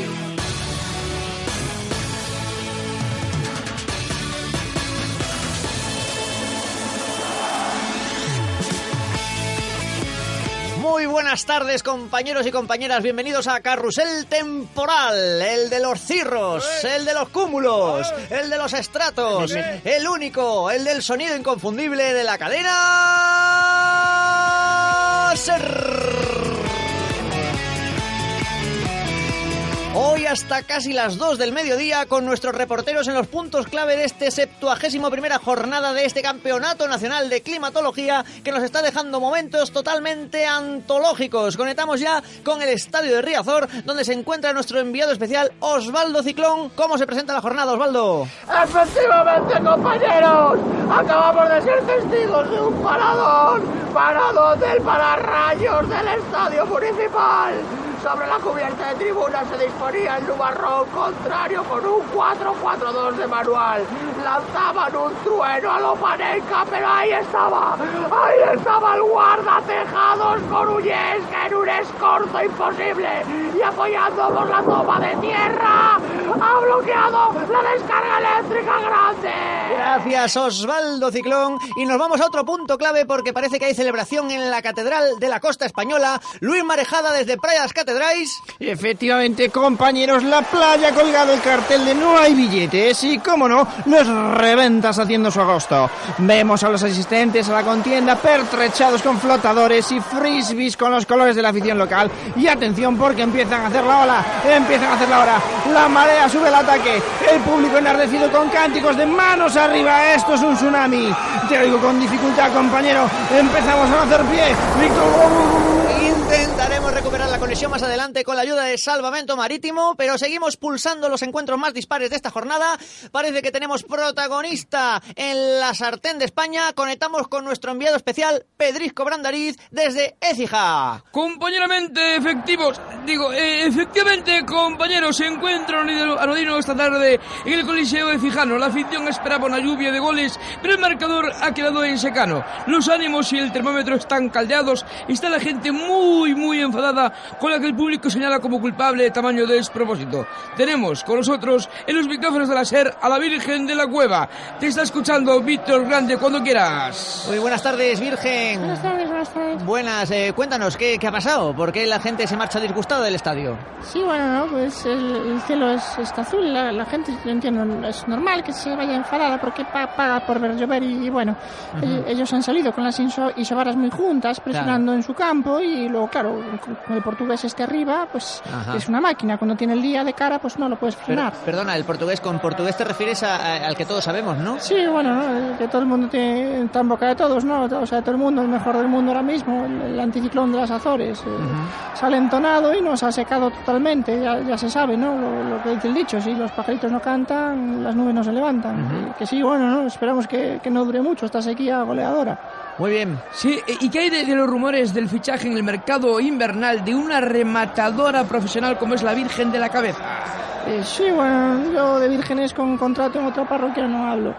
Muy buenas tardes, compañeros y compañeras. Bienvenidos a Carrusel Temporal, el de los cirros, el de los cúmulos, el de los estratos, el único, el del sonido inconfundible de la cadena. Ser. Hoy hasta casi las 2 del mediodía con nuestros reporteros en los puntos clave de este septuagésimo primera jornada de este Campeonato Nacional de Climatología que nos está dejando momentos totalmente antológicos. Conectamos ya con el Estadio de Riazor donde se encuentra nuestro enviado especial Osvaldo Ciclón. ¿Cómo se presenta la jornada, Osvaldo? Efectivamente, compañeros, acabamos de ser testigos de un paradón, paradón del pararrayos del estadio municipal. Sobre la cubierta de tribunas se disponía el nubarrón contrario con un 4-4-2 de manual. Lanzaban un trueno a lo pero ahí estaba, ahí estaba el guarda tejados Corullesca en un escorzo imposible y apoyando por la toma de tierra ha bloqueado la descarga eléctrica grande. Gracias Osvaldo Ciclón y nos vamos a otro punto clave porque parece que hay celebración en la Catedral de la Costa Española. Luis Marejada desde Playas Efectivamente, compañeros, la playa ha colgado el cartel de no hay billetes y, como no, los reventas haciendo su agosto. Vemos a los asistentes a la contienda pertrechados con flotadores y frisbees con los colores de la afición local. Y atención porque empiezan a hacer la ola, empiezan a hacer la hora. La marea sube el ataque, el público enardecido con cánticos de manos arriba. Esto es un tsunami. Te oigo con dificultad, compañero. Empezamos a hacer pie. Víctor. Más adelante con la ayuda de Salvamento Marítimo, pero seguimos pulsando los encuentros más dispares de esta jornada. Parece que tenemos protagonista en la sartén de España. Conectamos con nuestro enviado especial, Pedrisco Brandariz, desde Écija. Compañeramente efectivos, digo, eh, efectivamente, compañeros, se encuentra Anodino esta tarde en el Coliseo de Fijano. La afición esperaba una lluvia de goles, pero el marcador ha quedado en secano. Los ánimos y el termómetro están caldeados. Está la gente muy, muy enfadada con la que el público señala como culpable de tamaño de despropósito. Tenemos con nosotros en los micrófonos de la SER a la Virgen de la Cueva. Te está escuchando Víctor Grande cuando quieras. Muy buenas tardes, Virgen. Buenas tardes, buenas tardes. Buenas, eh, cuéntanos, ¿qué, ¿qué ha pasado? ¿Por qué la gente se marcha disgustada del estadio? Sí, bueno, no, pues el, el cielo es, está azul, la, la gente, yo entiendo, es normal que se vaya enfadada porque pa- paga por ver llover y, y bueno, Ujú. ellos, ellos han salido con las iso- isobaras muy juntas, presionando en su campo y luego, claro, con el portugués portugués este arriba, pues Ajá. es una máquina. Cuando tiene el día de cara, pues no lo puedes Pero, frenar. perdona, el portugués, con portugués te refieres a- a- al que todos sabemos, ¿no? Sí, bueno, ¿no? que todo el mundo tiene, está en boca de todos, ¿no? O sea, todo el mundo, el mejor del mundo ahora mismo, el, el anticiclón de las Azores. eh, Sale entonado y nos ha secado totalmente, ya, ya se sabe, ¿no? Lo, lo que dice el dicho, si los pajaritos no cantan, las nubes no se levantan. Que, que sí, bueno, ¿no? Esperamos que, que no dure mucho esta sequía goleadora. Muy bien. Sí, eh, ¿y qué hay de, de los rumores del fichaje en el mercado invernal de una rematadora profesional como es la Virgen de la Cabeza? Eh, sí, bueno, yo de vírgenes con contrato en otra parroquia no hablo.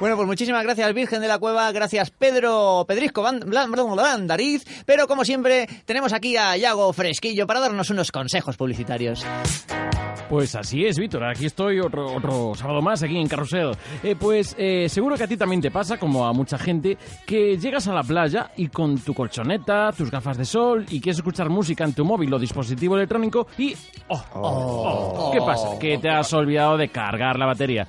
Bueno, pues muchísimas gracias, Virgen de la Cueva. Gracias, Pedro Pedrisco Blandariz. Pero como siempre, tenemos aquí a Yago Fresquillo para darnos unos consejos publicitarios. Pues así es, Víctor. Aquí estoy otro, otro sábado más aquí en Carrusel. Eh, pues eh, seguro que a ti también te pasa, como a mucha gente, que llegas a la playa y con tu colchoneta, tus gafas de sol y quieres escuchar música en tu móvil o dispositivo electrónico y... ¡Oh! oh, ¿Qué pasa? Que te has olvidado de cargar la batería.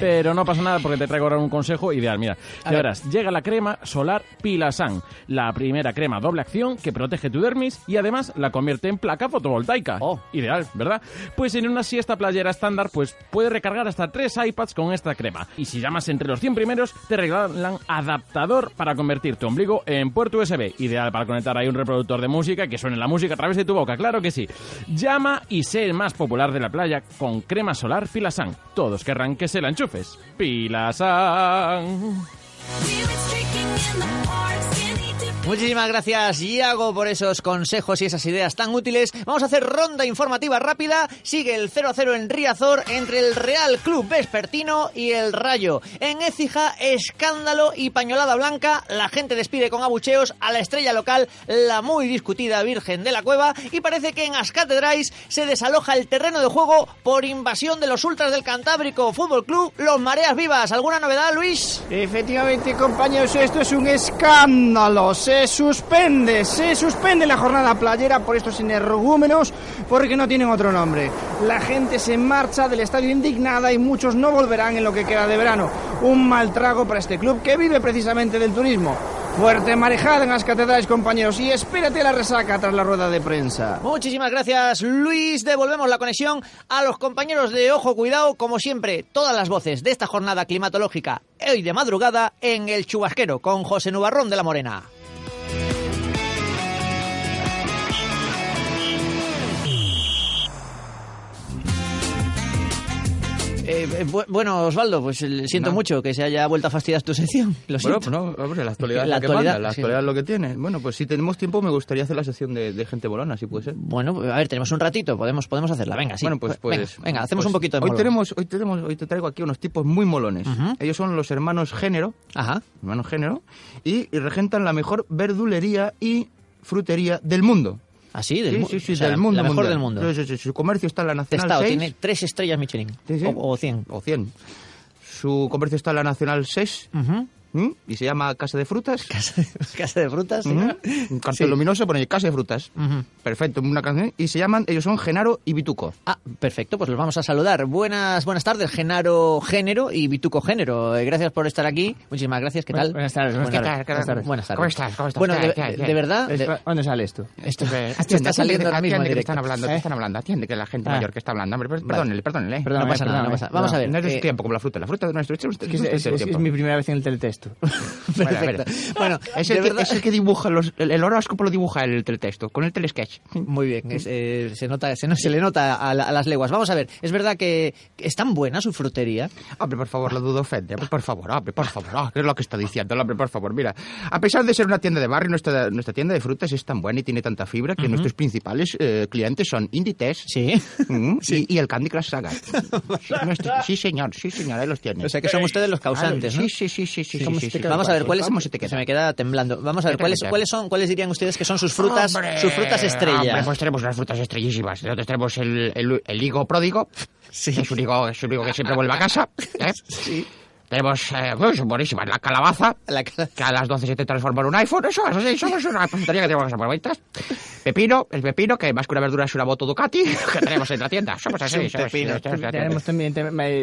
Pero no pasa nada porque te traigo ahora un consejo ideal. Mira, ya ver. verás, llega la crema solar Pilasan, la primera crema doble acción que protege tu dermis y además la convierte en placa fotovoltaica. Ideal, ¿verdad? Pues en una siesta playera estándar, pues puedes recargar hasta tres iPads con esta crema. Y si llamas entre los 100 primeros, te regalan adaptador para convertir tu ombligo en puerto USB. Ideal para conectar ahí un reproductor de música que suene la música a través de tu boca, claro que sí. Llama y sé el más popular de la playa con crema solar Pilasan. Todos querrán que se la enchufes. Pilasan. Muchísimas gracias, Iago, por esos consejos y esas ideas tan útiles. Vamos a hacer ronda informativa rápida. Sigue el 0 a 0 en Riazor entre el Real Club Vespertino y el Rayo. En Écija, escándalo y pañolada blanca. La gente despide con abucheos a la estrella local, la muy discutida Virgen de la Cueva. Y parece que en Ascatedrais se desaloja el terreno de juego por invasión de los ultras del Cantábrico Fútbol Club, los Mareas Vivas. ¿Alguna novedad, Luis? Efectivamente, compañeros, esto es un escándalo. Suspende, se suspende la jornada playera por estos energúmenos porque no tienen otro nombre. La gente se marcha del estadio indignada y muchos no volverán en lo que queda de verano. Un mal trago para este club que vive precisamente del turismo. Fuerte marejada en las catedrales, compañeros, y espérate la resaca tras la rueda de prensa. Muchísimas gracias, Luis. Devolvemos la conexión a los compañeros de Ojo Cuidado, como siempre, todas las voces de esta jornada climatológica, hoy de madrugada, en el Chubasquero, con José Nubarrón de la Morena. Eh, eh, bu- bueno, Osvaldo, pues eh, siento No. mucho que se haya vuelto a fastidiar tu sección. Lo Bueno, pues no, hombre, la actualidad La es actualidad, manda, la sí. actualidad es lo que tiene. Bueno, pues si tenemos tiempo me gustaría hacer la sección de, de gente bolona, si puede ser. Bueno, a ver, tenemos un ratito, podemos, podemos hacerla. Venga, sí. Bueno, pues, pues venga, hacemos pues un poquito de hoy tenemos, hoy tenemos, hoy te traigo aquí unos tipos muy molones. Ellos son los hermanos Género, Ajá. hermanos Género, y, y regentan la mejor verdulería y frutería del mundo. ¿Ah, sí? Del sí, mu- sí, sí, o sea, del mundo. la mejor mundial. del mundo. Sí, sí, sí, Su comercio está en la Nacional Testado, 6. tiene tres estrellas Michelin. Sí, sí. O, o 100. O 100. Su comercio está en la Nacional 6. Ujú. ¿Mm? Y se llama Casa de Frutas. Casa de, casa de frutas, sí. Ujú. Un cartel Sí. luminoso pone Casa de Frutas. Perfecto, una canción. Y se llaman, ellos son Genaro y Bituco. Ah, perfecto, pues los vamos a saludar. Buenas buenas tardes, Genaro Género y Bituco Género. Eh, gracias por estar aquí. Muchísimas gracias, ¿qué tal? Buenas tardes, buenas tardes, buenas tardes. Buenas tardes. ¿Cómo estás? ¿Cómo estás? Bueno, ¿Qué, de, de- de verdad... De- ¿Dónde sale esto? Esto, Atiende, esto está saliendo ahora mismo en atiende, que están hablando, que ¿Eh? están hablando. Atiende que la gente Ah. mayor que está hablando. Hombre, per- Vale. perdónenle, perdónenle. Perdóname, no pasa nada, no pasa nada. Vamos a ver. No es eh, su tiempo, como la fruta. La fruta no es nuestro es mi primera vez en el teletexto. perfecto. Bueno, Es el, que, verdad... es el que dibuja los, el, el horóscopo lo dibuja el teletexto, con el telesketch. Muy bien, es, eh, se, nota, se, no- se le nota a, la- a las leguas. Vamos a ver, es verdad que es tan buena su frutería. Hombre, por favor, lo dudo ofende. Hombre, por favor, hombre, por favor. Ah, ¿Qué es lo que está diciendo? Hombre, por favor, mira. A pesar de ser una tienda de barrio, nuestra, nuestra tienda de frutas es tan buena y tiene tanta fibra que nuestros principales eh, clientes son Inditex Sí. mm, y, y el Candy Crush Saga. Sí, señor, sí, señor, ahí los tiene. O sea que son ustedes los causantes, ¿no? Sí, sí, sí, sí, sí. ¿Cómo sí, sí, queda? Vamos a ver, ¿cuáles ¿Cómo se te queda? Se me queda temblando. Vamos a ver, ¿cuáles, cuáles son, cuáles dirían ustedes que son sus frutas, Hombre, sus frutas estrella? hombre, pues tenemos unas frutas estrellísimas. Nosotros tenemos el, el, el higo pródigo. Sí. Es un higo, es un higo que siempre vuelve a casa. ¿eh? Tenemos, eh, pues, buenísimas, la calabaza, que a las 12 se te transforma en un iPhone. Eso, eso sí, somos una repositoría que tenemos. Pepino, el pepino, que más que una verdura es una moto Ducati, que tenemos en la tienda. Somos así, somos así. Tenemos también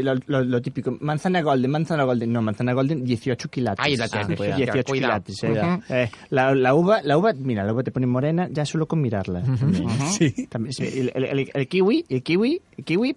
lo, lo- lo típico, manzana golden, manzana golden, no, manzana golden, 18 quilates. Ahí la tienes, cuidado, 18 cuidado. quilates, eh. Ujú. Eh, la, la uva, la uva, mira, la uva te pone morena ya solo con mirarla. También. También, sí, el, el- el- el kiwi, el kiwi, el kiwi,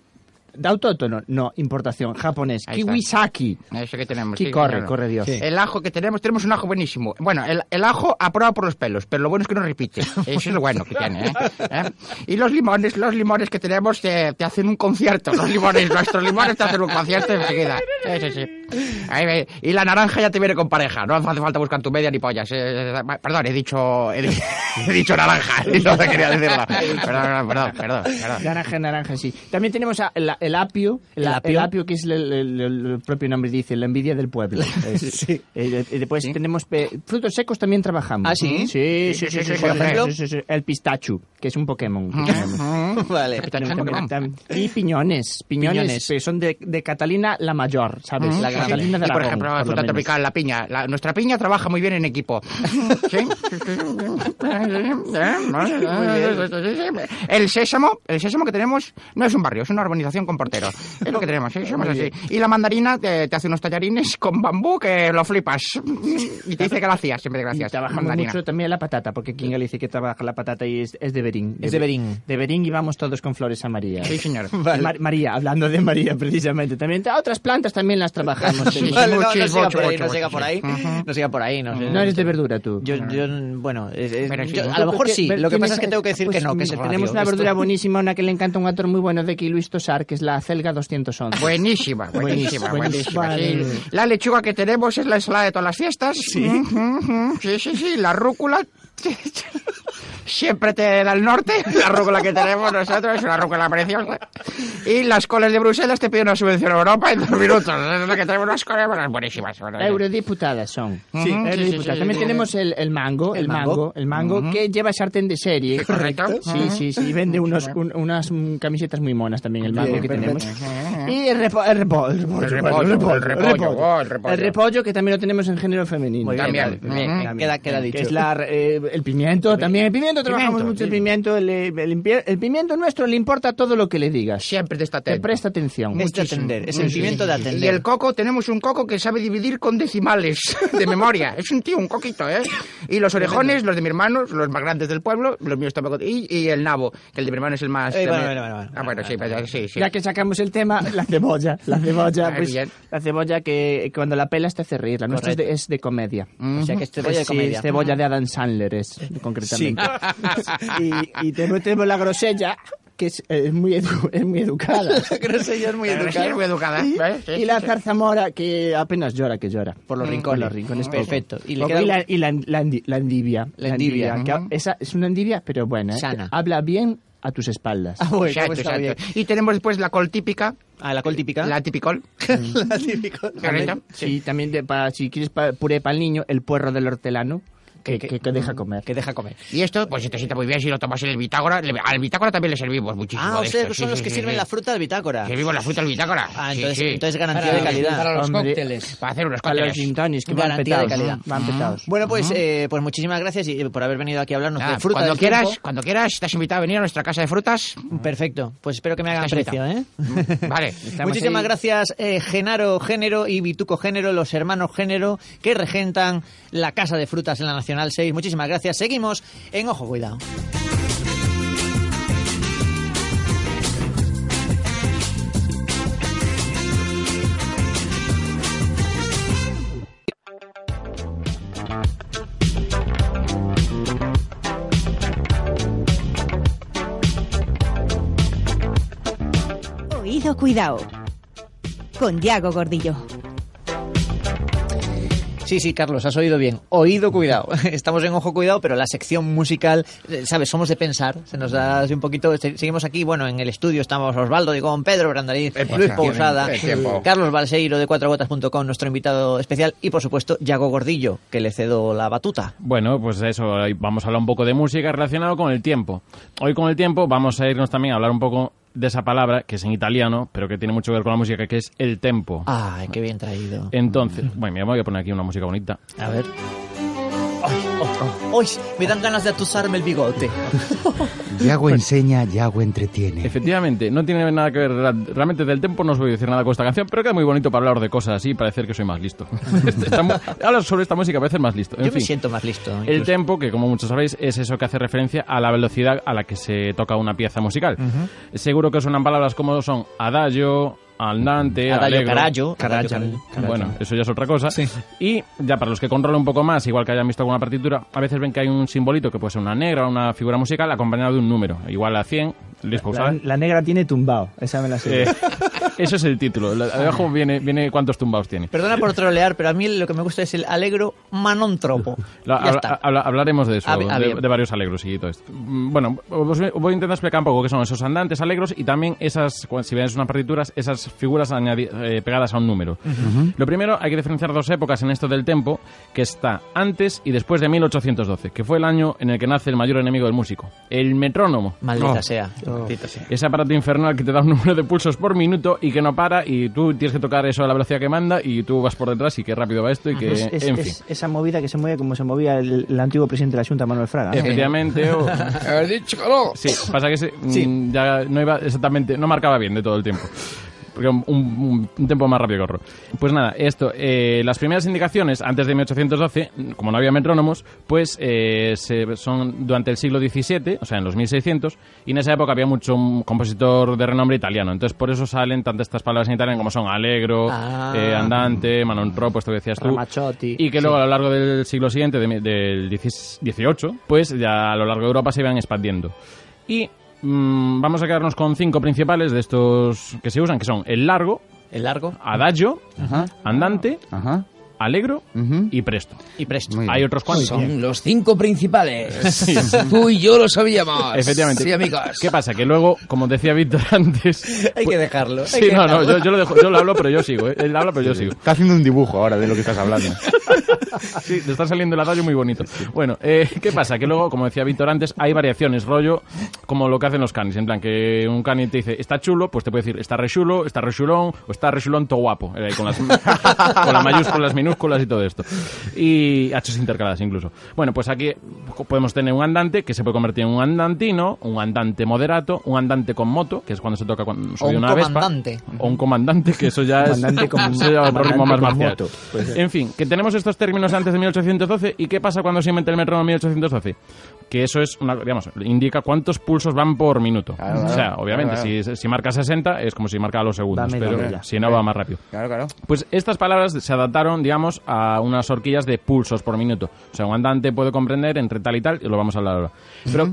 de autóctono, no, importación, japonés, Ahí está. kiwi saki. Ese que tenemos. Sí, corre, claro. corre Dios. El ajo que tenemos, tenemos un ajo buenísimo. Bueno, el, el ajo aprobado por los pelos, pero lo bueno es que no repite. Eso es lo bueno que tiene, ¿eh? ¿Eh? Y los limones, los limones que tenemos te, te hacen un concierto. Los limones, nuestros limones te hacen un concierto enseguida. Sí, sí, sí. Ahí. Y la naranja ya te viene con pareja. No hace falta buscar tu media ni pollas. Eh, eh, perdón, he dicho, he, di- he dicho naranja. No te quería decirlo. Perdón, perdón, perdón. perdón. Naranja, naranja, sí. También tenemos a- el, el apio, el, ¿El apio? el apio que es el, el- propio nombre dice, la envidia del pueblo. Es- eh, de- y después tenemos pe- frutos secos también trabajamos. ¿Ah, sí? Sí, sí, sí, sí, sí, ¿Por sí, ejemplo? sí, sí, sí. El pistachu, que es un Pokémon. que tenemos. Vale. Y piñones, piñones, Piñones. que son de, de Catalina la Mayor, ¿sabes? La. Catalina de Y por Aragón, ejemplo, lo fruta tropical, la piña. La- nuestra piña trabaja muy bien en equipo. ¿Sí? El sésamo, el sésamo que tenemos no es un barrio, es una urbanización con portero. Es lo que tenemos. Somos así. Y la mandarina te, te hace unos tallarines con bambú que lo flipas. Y te dice gracias, siempre Y gracias. Mandarina. mucho también la patata, porque aquí en Galicia que trabaja la patata y es, es de Berín. Es de Berín. De Berín y vamos todos con flores a María. Sí, señor. Mar- María, hablando de María precisamente, también otras plantas también las trabajamos. Sí, Vale, no, no siga por ahí, no siga por ahí. No siga por ahí. No, sé. No eres de verdura tú. Yo, yo, bueno, es- es- yo- a lo mejor sí. Lo que pasa es que tengo que decir pues que no, que Tenemos una verdura buenísima, una que le encanta un actor muy bueno de aquí, Luis Tosar, que es la acelga 211. Buenísima, buenísima, Buenísima, buenísima. sí. La lechuga que tenemos es la ensalada de todas las fiestas. Sí, sí, sí, sí. La rúcula siempre te da el norte. La rúcula que tenemos nosotros es una rúcula preciosa. Y las coles de Bruselas te piden una subvención a Europa en dos minutos. Es lo que tenemos unas coles buenísimas. Eurodiputadas son. Sí, Eurodiputadas. sí, sí, sí, También sí. tenemos el, el mango, el, El mango, el mango que lleva sartén de serie. Correcto. Sí, sí, sí. Vende unos, un- unas camisetas muy monas también, el mango que tenemos. Y el, repo, el, repo- el repollo, El repollo, el repollo, el repollo. El repollo que también lo tenemos en género femenino. Muy bien, También. bien, bien, queda, queda Que dicho. es la, eh, el pimiento también. El pimiento, trabajamos Pimiento, mucho el sí. pimiento. El, el, el pimiento nuestro le importa todo lo que le digas. Siempre te está Te atento. presta atención. Es de atender, es el pimiento de atender. Y el coco, tenemos un coco que sabe dividir con decimales de memoria. Es un tío, un coquito, ¿eh? Y los orejones, los de mi hermano, los más grandes del pueblo, los míos tampoco. Y, y el nabo, que el de mi hermano es el más... Eh, bueno, bueno, bueno, bueno. Ah, bueno, sí, pues, sí, sí. Ya que sacamos el tema, la cebolla. La cebolla, Ah, pues, bien. la cebolla que cuando la pelas te hace reír. La nuestra es de, es de comedia. O sea, que es cebolla de Sí, comedia. es cebolla de Adam Sandler, es, concretamente. y, y tenemos, tenemos la grosella, que es, es muy, edu- es muy educada. Grosella es muy La grosella es muy educada. Y. Sí, y sí, la sí. zarzamora, que apenas llora, que llora. Por los rincones. Por los rincones. Perfecto. Y, Y le queda- la, y la, la la endivia. La endivia, que ujú. esa es una endivia, pero buena. ¿eh? Sana. Que Habla bien a tus espaldas. Ah, bueno, Exacto, pues está exacto. bien. Y tenemos después la col típica, Ah, la col típica. la tipicol. la. Correcto. Sí, también de, para, si quieres pa- puré para el niño, el puerro del hortelano, que, que, que deja comer. Que deja comer. Y esto, pues se te sienta muy bien si lo tomas en el bitácora. Le- Al bitácora también le servimos muchísimo Ah, o de sea, esto, que son sí, los sí, que sí, sirven sí. la fruta del bitácora. Servimos la fruta al bitácora. Ah, entonces, sí. entonces garantía Para, de calidad. para los Hombre. cócteles. Para hacer unos Para los cócteles. tonics, que van Garantía de petados. calidad. ¿no? Van petados. Bueno, pues, eh, pues muchísimas gracias y- por haber venido aquí a hablarnos Nada, de fruta cuando del quieras, tiempo. cuando quieras, estás invitado a venir a nuestra casa de frutas. Perfecto. Pues espero que me hagan precio, ¿eh? Vale. Muchísimas gracias, eh, Genaro Género y Bituco Género, los hermanos Género, que regentan la Casa de Frutas en la Nacional 6. Muchísimas gracias. Seguimos en Ojo Cuidado. Oído cuidado. Con Diago Gordillo. Sí, sí, Carlos, has oído bien. Oído cuidado. Estamos en Ojo Cuidado, pero la sección musical, eh, ¿sabes? Somos de pensar. Se nos da así un poquito. se- Seguimos aquí, bueno, en el estudio estamos Osvaldo Digón, Pedro Brandaliz, Luis Pousada. Carlos Balseiro de cuatrogotas.com, nuestro invitado especial, y por supuesto, Yago Gordillo, que le cedo la batuta. Bueno, pues eso, ahí vamos a hablar un poco de música relacionado con el tiempo. Hoy con el tiempo vamos a irnos también a hablar un poco de esa palabra, que es en italiano, pero que tiene mucho que ver con la música, que es el tempo. Ay, qué bien traído. Entonces, bueno, me voy a poner aquí una música bonita. A ver. Oh, oh, me dan ganas de atusarme el bigote. Yago enseña, Yago entretiene. Efectivamente, no tiene nada que ver. Realmente del tempo no os voy a decir nada con esta canción, pero queda muy bonito para hablar de cosas así y parecer que soy más listo. Esta mu- Hablar sobre esta música parece más listo. En Yo me siento más listo. El tempo, que como muchos sabéis, es eso que hace referencia a la velocidad a la que se toca una pieza musical. Seguro que suenan palabras como son adagio, andante, Adagio, allegro. carallo, Carallo. carallo, carallo. Bueno, eso ya es otra cosa. Y ya para los que controlan un poco más, igual que hayan visto alguna partitura, a veces ven que hay un simbolito que puede ser una negra o una figura musical acompañado de un número, igual a 100. Luis Pau, La, negra tiene tumbao, esa me la sé. Eh, eso es el título. La- Abajo viene, viene cuántos tumbados tiene. Perdona por trolear, pero a mí lo que me gusta es el alegro manontropo. La- ya habla- está. habla- hablaremos de eso, de, varios alegros y todo esto. Mm, Bueno, os voy a intentar explicar un poco qué son esos andantes alegros y también esas, si veis unas partituras, esas figuras eh, pegadas a un número. Lo primero, hay que diferenciar dos épocas en esto del tempo, que está antes y después de 1812, que fue el año en el que nace el mayor enemigo del músico, el metrónomo. Maldita Oh. sea. Maldita sea. Ese aparato infernal que te da un número de pulsos por minuto y que no para y tú tienes que tocar eso a la velocidad que manda y tú vas por detrás y qué rápido va esto y que, Es, es- en fin. es esa movida que se mueve como se movía el, el antiguo presidente de la Junta, Manuel Fraga. ¿no? Efectivamente, o... Haber dicho. Sí, pasa que ese, mm, ya no iba exactamente, no marcaba bien de todo el tiempo. Porque un, un, un tiempo más rápido que otro. Pues nada, esto, eh, las primeras indicaciones antes de 1812, como no había metrónomos, pues eh, se- son durante el siglo XVII, o sea, en los 1600, y en esa época había mucho un compositor de renombre italiano. Entonces, por eso salen tantas estas palabras en italiano como son allegro, Ah. eh, andante, manontropo, esto que decías tú. Ramazzotti. Y que luego a lo largo del siglo siguiente, de- del XVIII, pues ya a lo largo de Europa se iban expandiendo. Y mm, vamos a quedarnos con cinco principales de estos que se usan, que son el largo, El largo adagio, Ajá, andante, ajá. Alegro ujú. y presto. y presto. Muy Hay bien. otros cuantos. Son los cinco principales. Tú y yo lo sabíamos. Efectivamente. Sí, amigos. ¿Qué pasa? Que luego, como decía Víctor antes... Hay que dejarlo. hay Sí, que no, no, dejarlo. yo, yo lo dejo, yo lo hablo, pero yo sigo, ¿eh? Él habla, pero yo sigo. Está haciendo un dibujo ahora de lo que estás hablando. Sí, le está saliendo el adagio muy bonito. Bueno, eh, ¿qué pasa? Que luego, como decía Víctor antes, hay variaciones, rollo, como lo que hacen los canis. En plan, que un cani te dice, está chulo, pues te puede decir, está re chulo, está re chulón, o está re chulón to guapo. eh, con, las, con las mayúsculas, minúsculas y todo esto. Y hachos intercaladas incluso. Bueno, pues aquí podemos tener un andante que se puede convertir en un andantino, un andante moderato, un andante con moto, que es cuando se toca cuando O sube un una vespa. comandante. O un comandante, que eso ya es, otro ritmo más comandante con marcial. moto. En fin, que tenemos estos términos antes de 1812 y qué pasa cuando se inventa el metrónomo en 1812. Que eso es, una, digamos, indica cuántos pulsos van por minuto. Claro, o sea, obviamente, claro, Si, si marca 60 es como si marca los segundos, pero si no va más rápido. Claro, claro. Pues estas palabras se adaptaron, digamos, a unas horquillas de pulsos por minuto. O sea, un andante puede comprender entre tal y tal, y lo vamos a hablar ahora. Pero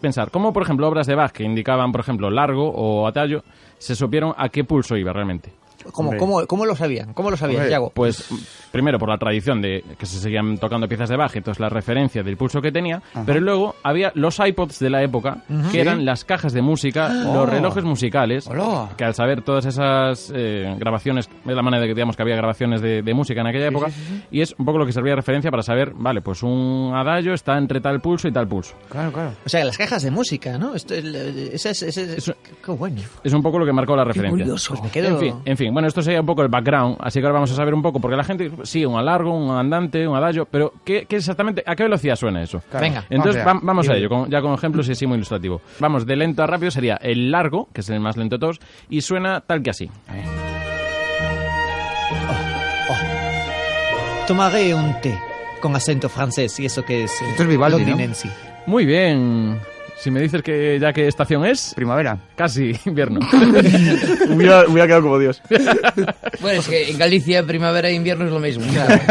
pensar, ¿cómo, por ejemplo, obras de Bach que indicaban, por ejemplo, largo o atallo, se supieron a qué pulso iba realmente? ¿Cómo, cómo, ¿Cómo lo sabían? ¿Cómo lo sabían, Yago? Pues primero por la tradición de que se seguían tocando piezas de Bach, entonces la referencia del pulso que tenía, pero luego había los iPods de la época, que eran las cajas de música, los relojes musicales, Hola. que al saber todas esas eh, grabaciones, es la manera de que digamos que había grabaciones de, de música en aquella época, y es un poco lo que servía de referencia para saber, vale, pues un adagio está entre tal pulso y tal pulso. Claro, claro. O sea, las cajas de música, ¿no? Esto, el- ese es, ese es- qué bueno. Es un poco lo que marcó la referencia. curioso. Pues me quedo- En fin, en fin, bueno, esto sería un poco el background, así que ahora vamos a saber un poco, porque la gente, sí, un alargo, un andante, un adagio, pero ¿qué, qué exactamente, a qué velocidad suena eso? Claro. Venga. Entonces, Vamos va- vamos a ello, con- ya con ejemplos y así muy ilustrativo. Vamos, de lento a rápido sería el largo, que es el más lento de todos, y suena tal que así. Tomaré un té con acento francés y eso que es... eh, Esto es Vivaldi, ¿no? Muy bien. Si me dices que ya qué estación es, Primavera. casi invierno. hubiera, hubiera quedado como Dios. Bueno, es que en Galicia primavera e invierno es lo mismo.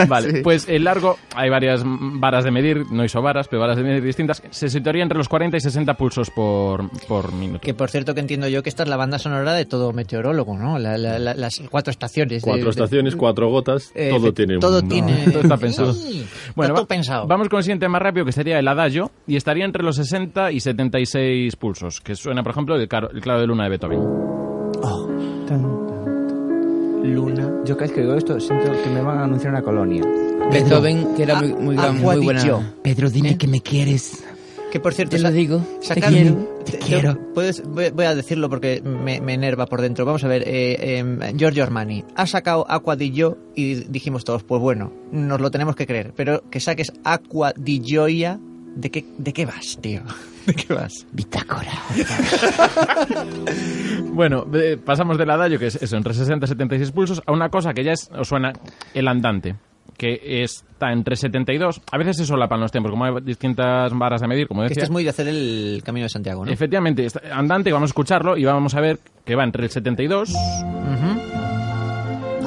Vale, pues el largo, hay varias varas de medir, no isovaras, pero varas de medir distintas, se situaría entre los 40 y 60 pulsos por, por minuto. Que por cierto que entiendo yo que esta es la banda sonora de todo meteorólogo, ¿no? La- la- la- las cuatro estaciones. de- Cuatro de- estaciones, cuatro gotas, Eh, todo tiene todo un- tiene... todo está pensado. Sí, Bueno, todo va- pensado. vamos con el siguiente más rápido, que sería el adagio, y estaría entre los 60 y 76 pulsos, que suena, por ejemplo, el, caro- el claro de luna de Beethoven. Luna. Yo cada vez que digo esto siento que me van a anunciar una colonia. Beethoven, que era muy, muy, gran, muy buena. Pedro, dime que me quieres. Que por cierto, Te lo digo, te quiero, te- quiero. puedes- voy, voy a decirlo porque me, me enerva por dentro. Vamos a ver, eh, em, Giorgio Armani ha sacado Aqua di Gio y dijimos todos, pues bueno, nos lo tenemos que creer. Pero que saques Aqua di Gioia, ¿de qué, ¿de qué vas, tío? ¿De qué vas? Bitácora. Bueno, eh, pasamos del adagio, que es eso, entre 60 y 76 pulsos, a una cosa que ya es, os suena el andante, que está entre 72. A veces se solapan los tiempos, como hay distintas varas de medir, como Que decía. este es muy de hacer el Camino de Santiago, ¿no? Efectivamente, está- andante, vamos a escucharlo y vamos a ver que va entre el 72.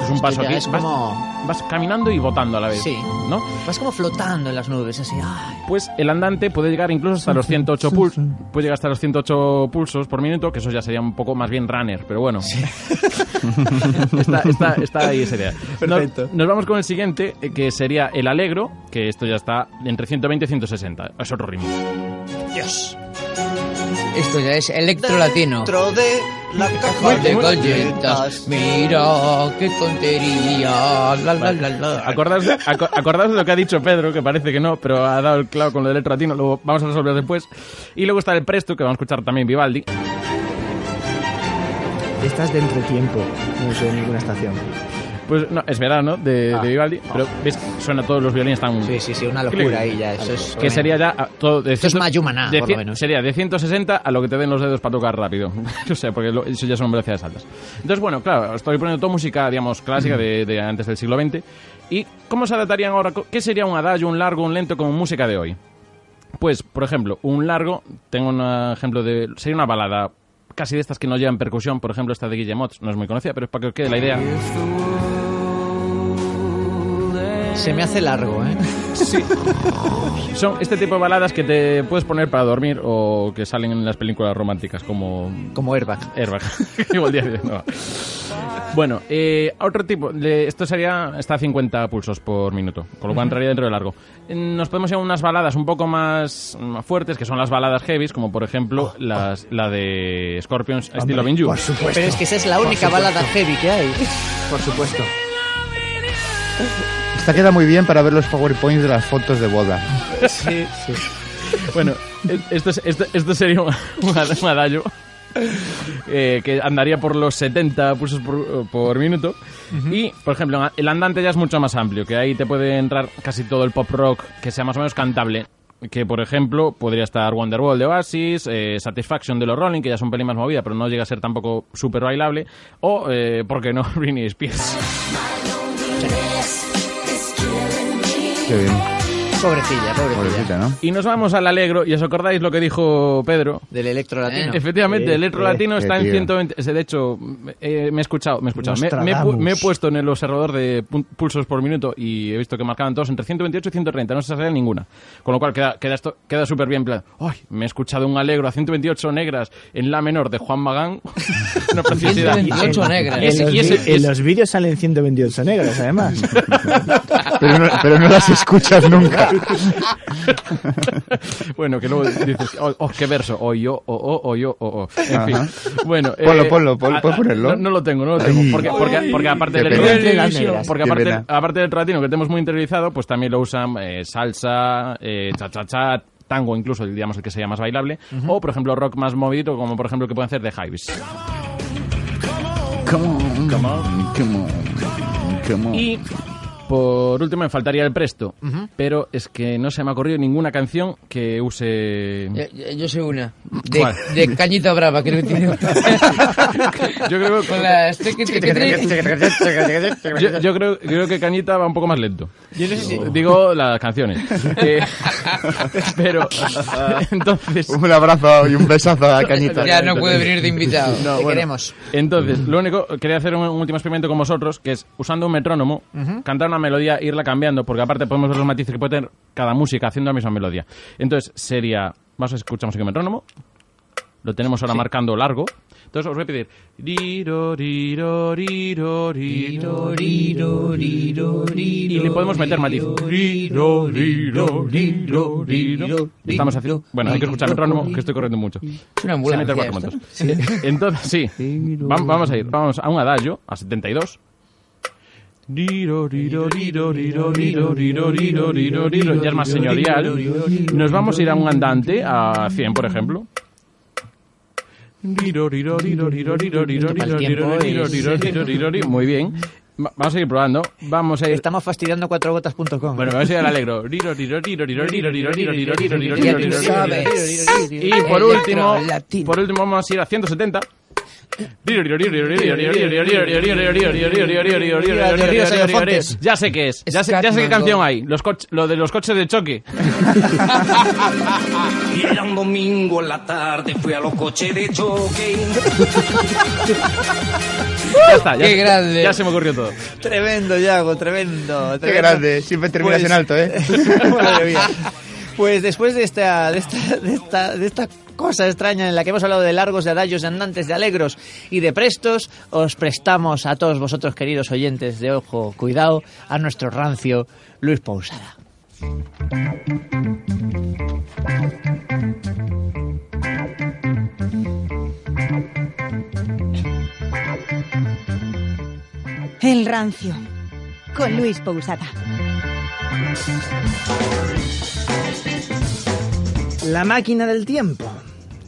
Es un paso aquí. es vas, como- vas caminando y botando a la vez. Sí. ¿No? Vas como flotando en las nubes, así. ay. Pues el andante puede llegar incluso hasta los 108 pulsos. Puede llegar hasta los 108 pulsos por minuto, que eso ya sería un poco más bien runner, pero bueno. está, está, está ahí esa idea. Perfecto. Nos, nos vamos con el siguiente, eh, que sería el alegro, que esto ya está entre 120 y 160. Es otro ritmo. Dios. Esto ya es electro latino. Dentro de la caja de galletas. Mira, qué tontería. La, la, la, la. Acordaos, aco- acordaos de lo que ha dicho Pedro, que parece que no, pero ha dado el clavo con lo del latino, luego vamos a resolver después. Y luego está el presto, que vamos a escuchar también Vivaldi. Estás de entretiempo. No sé ninguna estación. Pues no, es verano de, Ah. de Vivaldi, pero ves que suena todos los violines tan... Sí, sí, sí, una locura ahí ya. Eso es Que sería ya ah, todo de Esto es Mayumaná, por lo menos. Sería de 160 a lo que te den los dedos para tocar rápido. o sea, porque lo- eso ya son velocidades altas. Entonces, bueno, claro, estoy poniendo toda música, digamos, clásica de, de antes del siglo XX. ¿Y cómo se adaptarían ahora? ¿Qué sería un adagio, un largo, un lento con música de hoy? Pues, por ejemplo, un largo, tengo un ejemplo de... Sería una balada casi de estas que no llevan percusión, por ejemplo, esta de Guillemot, no es muy conocida, pero es para que os quede la idea. Se me hace largo, ¿eh? Sí. Son este tipo de baladas que te puedes poner para dormir o que salen en las películas románticas como... Como Airbag. Airbag. Igual día de- no. Bueno, eh, otro tipo, de- esto sería, está a 50 pulsos por minuto, con lo cual entraría dentro de largo. Eh, Nos podemos ir a unas baladas un poco más más fuertes, que son las baladas heavies, como por ejemplo las, la de Scorpions, estilo Hombre, Benju. por supuesto. Pero es que esa es la única balada heavy que hay. Por supuesto. Esta queda muy bien para ver los PowerPoints de las fotos de boda. Sí, sí. Bueno, esto, es- esto, esto sería un, adagio eh, que andaría por los 70 pulsos por, por minuto. Y, por ejemplo, el andante ya es mucho más amplio, que ahí te puede entrar casi todo el pop rock que sea más o menos cantable. Que, por ejemplo, podría estar Wonderwall de Oasis, eh, Satisfaction de los Rolling, que ya es un pelín más movida, pero no llega a ser tampoco súper bailable. O, eh, ¿por qué no? Britney Spears. Qué bien. Pobrecilla, pobrecilla. Pobrecita, ¿no? Y nos vamos al alegro, y os acordáis lo que dijo Pedro. Del electro latino. Efectivamente, el electro latino eh, está en tío. 120. ese, De hecho, eh, me he escuchado, me he escuchado. Me, me me he puesto en el observador de pulsos por minuto y he visto que marcaban todos entre 128 y 130. No se salía ninguna. Con lo cual queda queda esto queda súper bien. en plan, Ay, me he escuchado un alegro a 128 negras en la menor de Juan Magán. Una preciosidad. 128 negras. Y En los vídeos salen 128 negras, además. Pero no, pero no las escuchas nunca. bueno, que luego dices, oh, oh, qué verso, o yo, o oh, o yo, o. En Ajá. fin. Bueno, Ponlo, eh, ponlo, ponlo, ¿puedes ponerlo? No, no lo tengo, no lo tengo. Ay. Porque, porque, porque aparte del porque aparte, aparte del latino que tenemos muy interiorizado, pues también lo usan eh, salsa, eh, cha-cha-cha, tango incluso, digamos el que sería más bailable, o por ejemplo rock más movidito, como por ejemplo el que pueden hacer de Hives. Come on, come on, come on, come on. Y por último me faltaría el presto, pero es que no se me ha ocurrido ninguna canción que use... Yo, yo- yo sé una. De, ¿Cuál? de Cañita Brava, que no tiene. Yo creo que... Yo, yo creo, creo que Cañita va un poco más lento. Digo las canciones. Que- pero entonces Un abrazo y un besazo a Cañita. Ya no puede venir de invitado. No, bueno. queremos. Entonces, lo único, quería hacer un, un último experimento con vosotros, que es usando un metrónomo, cantar una melodía, irla cambiando, porque aparte podemos ver los matices que puede tener cada música haciendo la misma melodía. Entonces, sería, vamos a escuchar música metrónomo, lo tenemos ahora marcando largo. Entonces os voy a pedir. y le podemos meter matiz. Estamos haciendo. Bueno, hay que escuchar el metrónomo, que estoy corriendo mucho. Es una Se ambulancia. cuatro. Entonces, sí. Vam- Vamos a ir. Vamos a un adagio, a 72. Ya es más señorial. Nos vamos a ir a un andante, a 100, por ejemplo. Muy bien. Va- Vamos a seguir probando. Vamos a ir. Estamos fastidiando cuatrogotas.com. Bueno, vamos a ir al alegro. Y Y por último, por último vamos a ir a 170. Ya sé qué es. Ya sé, ya sé qué canción hay. Los lo de los coches de choque. Y era un domingo en la tarde, fui a los coches de choque. Ya está. Ya, Qué grande. Ya se me ocurrió todo. Tremendo, Yago, tremendo. Qué tremendo. grande, siempre terminas Pues- en alto, ¿eh? Madre mía. Pues después de esta, de, esta, de, esta, de esta cosa extraña en la que hemos hablado de largos, de adallos, de andantes, de alegros y de prestos, os prestamos a todos vosotros, queridos oyentes de Ojo, cuidado, a nuestro rancio Luis Pousada. El rancio. Con Luis Pousada. La máquina del tiempo.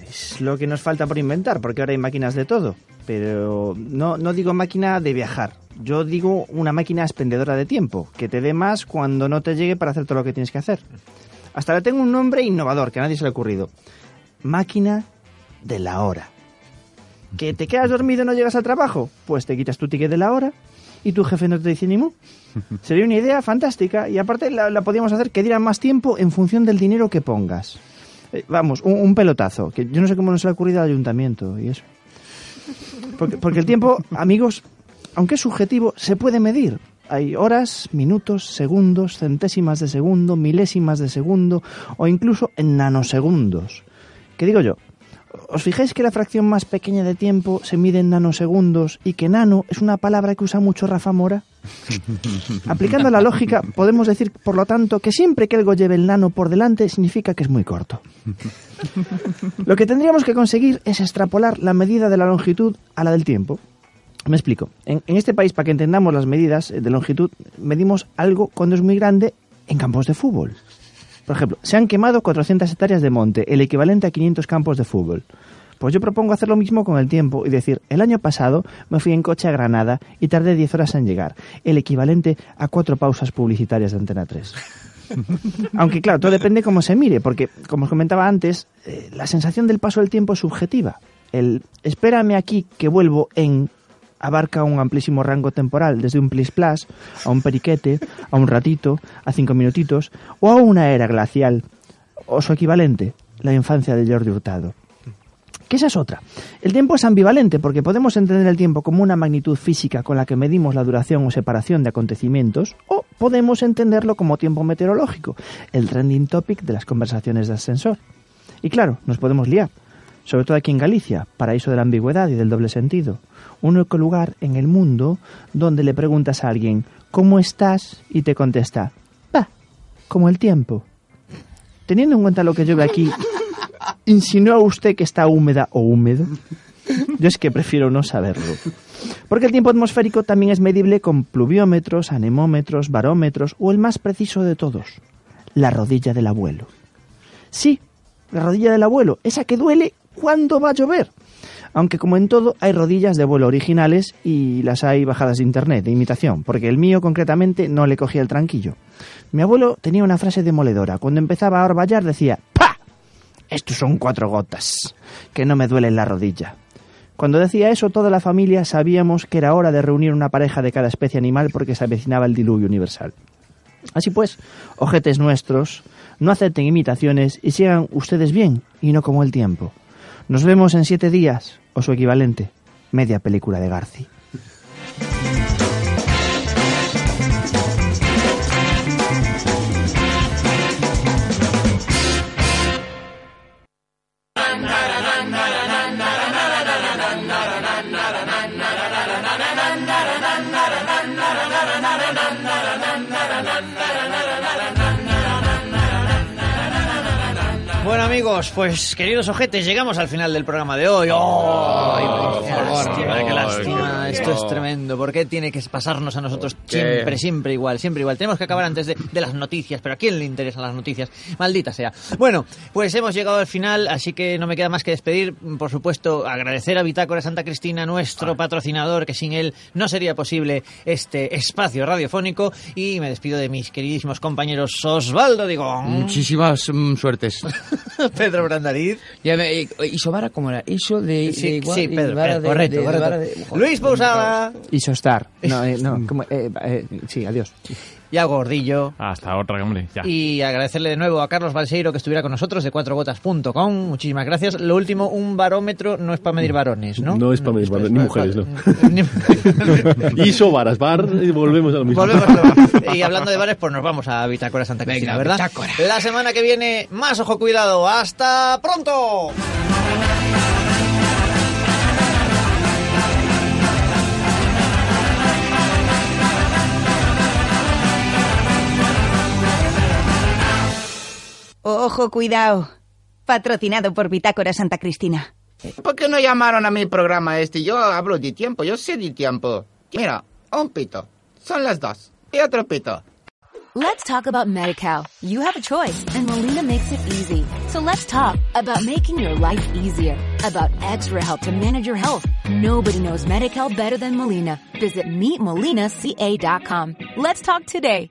Es lo que nos falta por inventar, porque ahora hay máquinas de todo. Pero no, no digo máquina de viajar. Yo digo una máquina expendedora de tiempo, que te dé más cuando no te llegue para hacer todo lo que tienes que hacer. Hasta le tengo un nombre innovador que a nadie se le ha ocurrido. Máquina de la hora. ¿Que te quedas dormido y no llegas al trabajo? Pues te quitas tu ticket de la hora y tu jefe no te dice ni mu. Sería una idea fantástica y aparte la, la podíamos hacer que diera más tiempo en función del dinero que pongas. Eh, vamos, un, pelotazo, que yo no sé cómo nos ha ocurrido al ayuntamiento y eso. Porque, porque el tiempo, amigos, aunque es subjetivo, se puede medir. Hay horas, minutos, segundos, centésimas de segundo, milésimas de segundo o incluso en nanosegundos. ¿Qué digo yo? ¿Os fijáis que la fracción más pequeña de tiempo se mide en nanosegundos y que nano es una palabra que usa mucho Rafa Mora? Aplicando la lógica, podemos decir, por lo tanto, que siempre que algo lleve el nano por delante significa que es muy corto. Lo que tendríamos que conseguir es extrapolar la medida de la longitud a la del tiempo. Me explico. En, este país, para que entendamos las medidas eh, de longitud, medimos algo cuando es muy grande en campos de fútbol. Por ejemplo, se han quemado 400 hectáreas de monte, el equivalente a 500 campos de fútbol. Pues yo propongo hacer lo mismo con el tiempo y decir, el año pasado me fui en coche a Granada y tardé 10 horas en llegar, el equivalente a cuatro pausas publicitarias de Antena 3. Aunque claro, todo depende cómo se mire, porque como os comentaba antes, eh, la sensación del paso del tiempo es subjetiva. El espérame aquí que vuelvo en abarca un amplísimo rango temporal, desde un plis plas a un periquete, a un ratito, a cinco minutitos o a una era glacial, o su equivalente, la infancia de Jordi Hurtado. Que esa es otra. El tiempo es ambivalente porque podemos entender el tiempo como una magnitud física con la que medimos la duración o separación de acontecimientos, o podemos entenderlo como tiempo meteorológico, el trending topic de las conversaciones de ascensor. Y claro, nos podemos liar, sobre todo aquí en Galicia, paraíso de la ambigüedad y del doble sentido. Un único lugar en el mundo donde le preguntas a alguien, ¿cómo estás? y te contesta, va, como el tiempo. Teniendo en cuenta lo que llueve aquí, ¿insinúa usted que está húmeda o húmedo? Yo es que prefiero no saberlo. Porque el tiempo atmosférico también es medible con pluviómetros, anemómetros, barómetros o el más preciso de todos, la rodilla del abuelo. Sí, la rodilla del abuelo, esa que duele cuando va a llover. Aunque como en todo hay rodillas de vuelo originales y las hay bajadas de internet, de imitación, porque el mío concretamente no le cogía el tranquillo. Mi abuelo tenía una frase demoledora. Cuando empezaba a orvallar decía, ¡pa! Estos son cuatro gotas, que no me duele en la rodilla. Cuando decía eso, toda la familia sabíamos que era hora de reunir una pareja de cada especie animal porque se avecinaba el diluvio universal. Así pues, ojetes nuestros, no acepten imitaciones y sigan ustedes bien y no como el tiempo. Nos vemos en siete días, o su equivalente, media película de Garci. Bueno amigos, pues queridos ojetes, llegamos al final del programa de hoy. ¡Oh! lástima, qué lástima. Esto es tremendo. ¿Por qué tiene que pasarnos a nosotros qué? siempre, siempre igual, siempre igual? Tenemos que acabar antes de, de las noticias, pero ¿a quién le interesan las noticias? Maldita sea. Bueno, pues hemos llegado al final, así que no me queda más que despedir. Por supuesto, agradecer a Bitácora Santa Cristina, nuestro patrocinador, que sin él no sería posible este espacio radiofónico. Y me despido de mis queridísimos compañeros Osvaldo Digón, Muchísimas mm, suertes. Pedro Brandariz. Ya me, y, y Sobara, ¿cómo era? Eso de... Sí, de igual- sí, de Pedro, vara Pedro, de- correcto, de- correcto. vara de- Luis Pousada. Isostar. No, eh, no, como, eh, eh, sí, adiós. Yago Gordillo. Hasta otra, hombre. Ya. Y agradecerle de nuevo a Carlos Balseiro que estuviera con nosotros de cuatrogotas.com. Muchísimas gracias. Lo último, un barómetro no es para medir varones, ¿no? No es para medir varones, ni mujeres, no. Ni- Iso, varas, bar, y volvemos a lo mismo. Volvemos a lo- Y hablando de bares, pues nos vamos a Bitácora Santa Cristina, Venga, ¿verdad? Bitácora. La semana que viene, más ojo cuidado. ¡Hasta pronto! Ojo, cuidado. Patrocinado por Bitácora Santa Cristina. ¿Por qué no llamaron a mi programa este? Yo hablo de tiempo, yo sé de tiempo. Mira, un pito. Son las dos. Y otro pito. Let's talk about MediCal. You have a choice, and Molina makes it easy. So let's talk about making your life easier, about extra help to manage your health. Nobody knows MediCal better than Molina. Visit meetmolinaca.com. Let's talk today.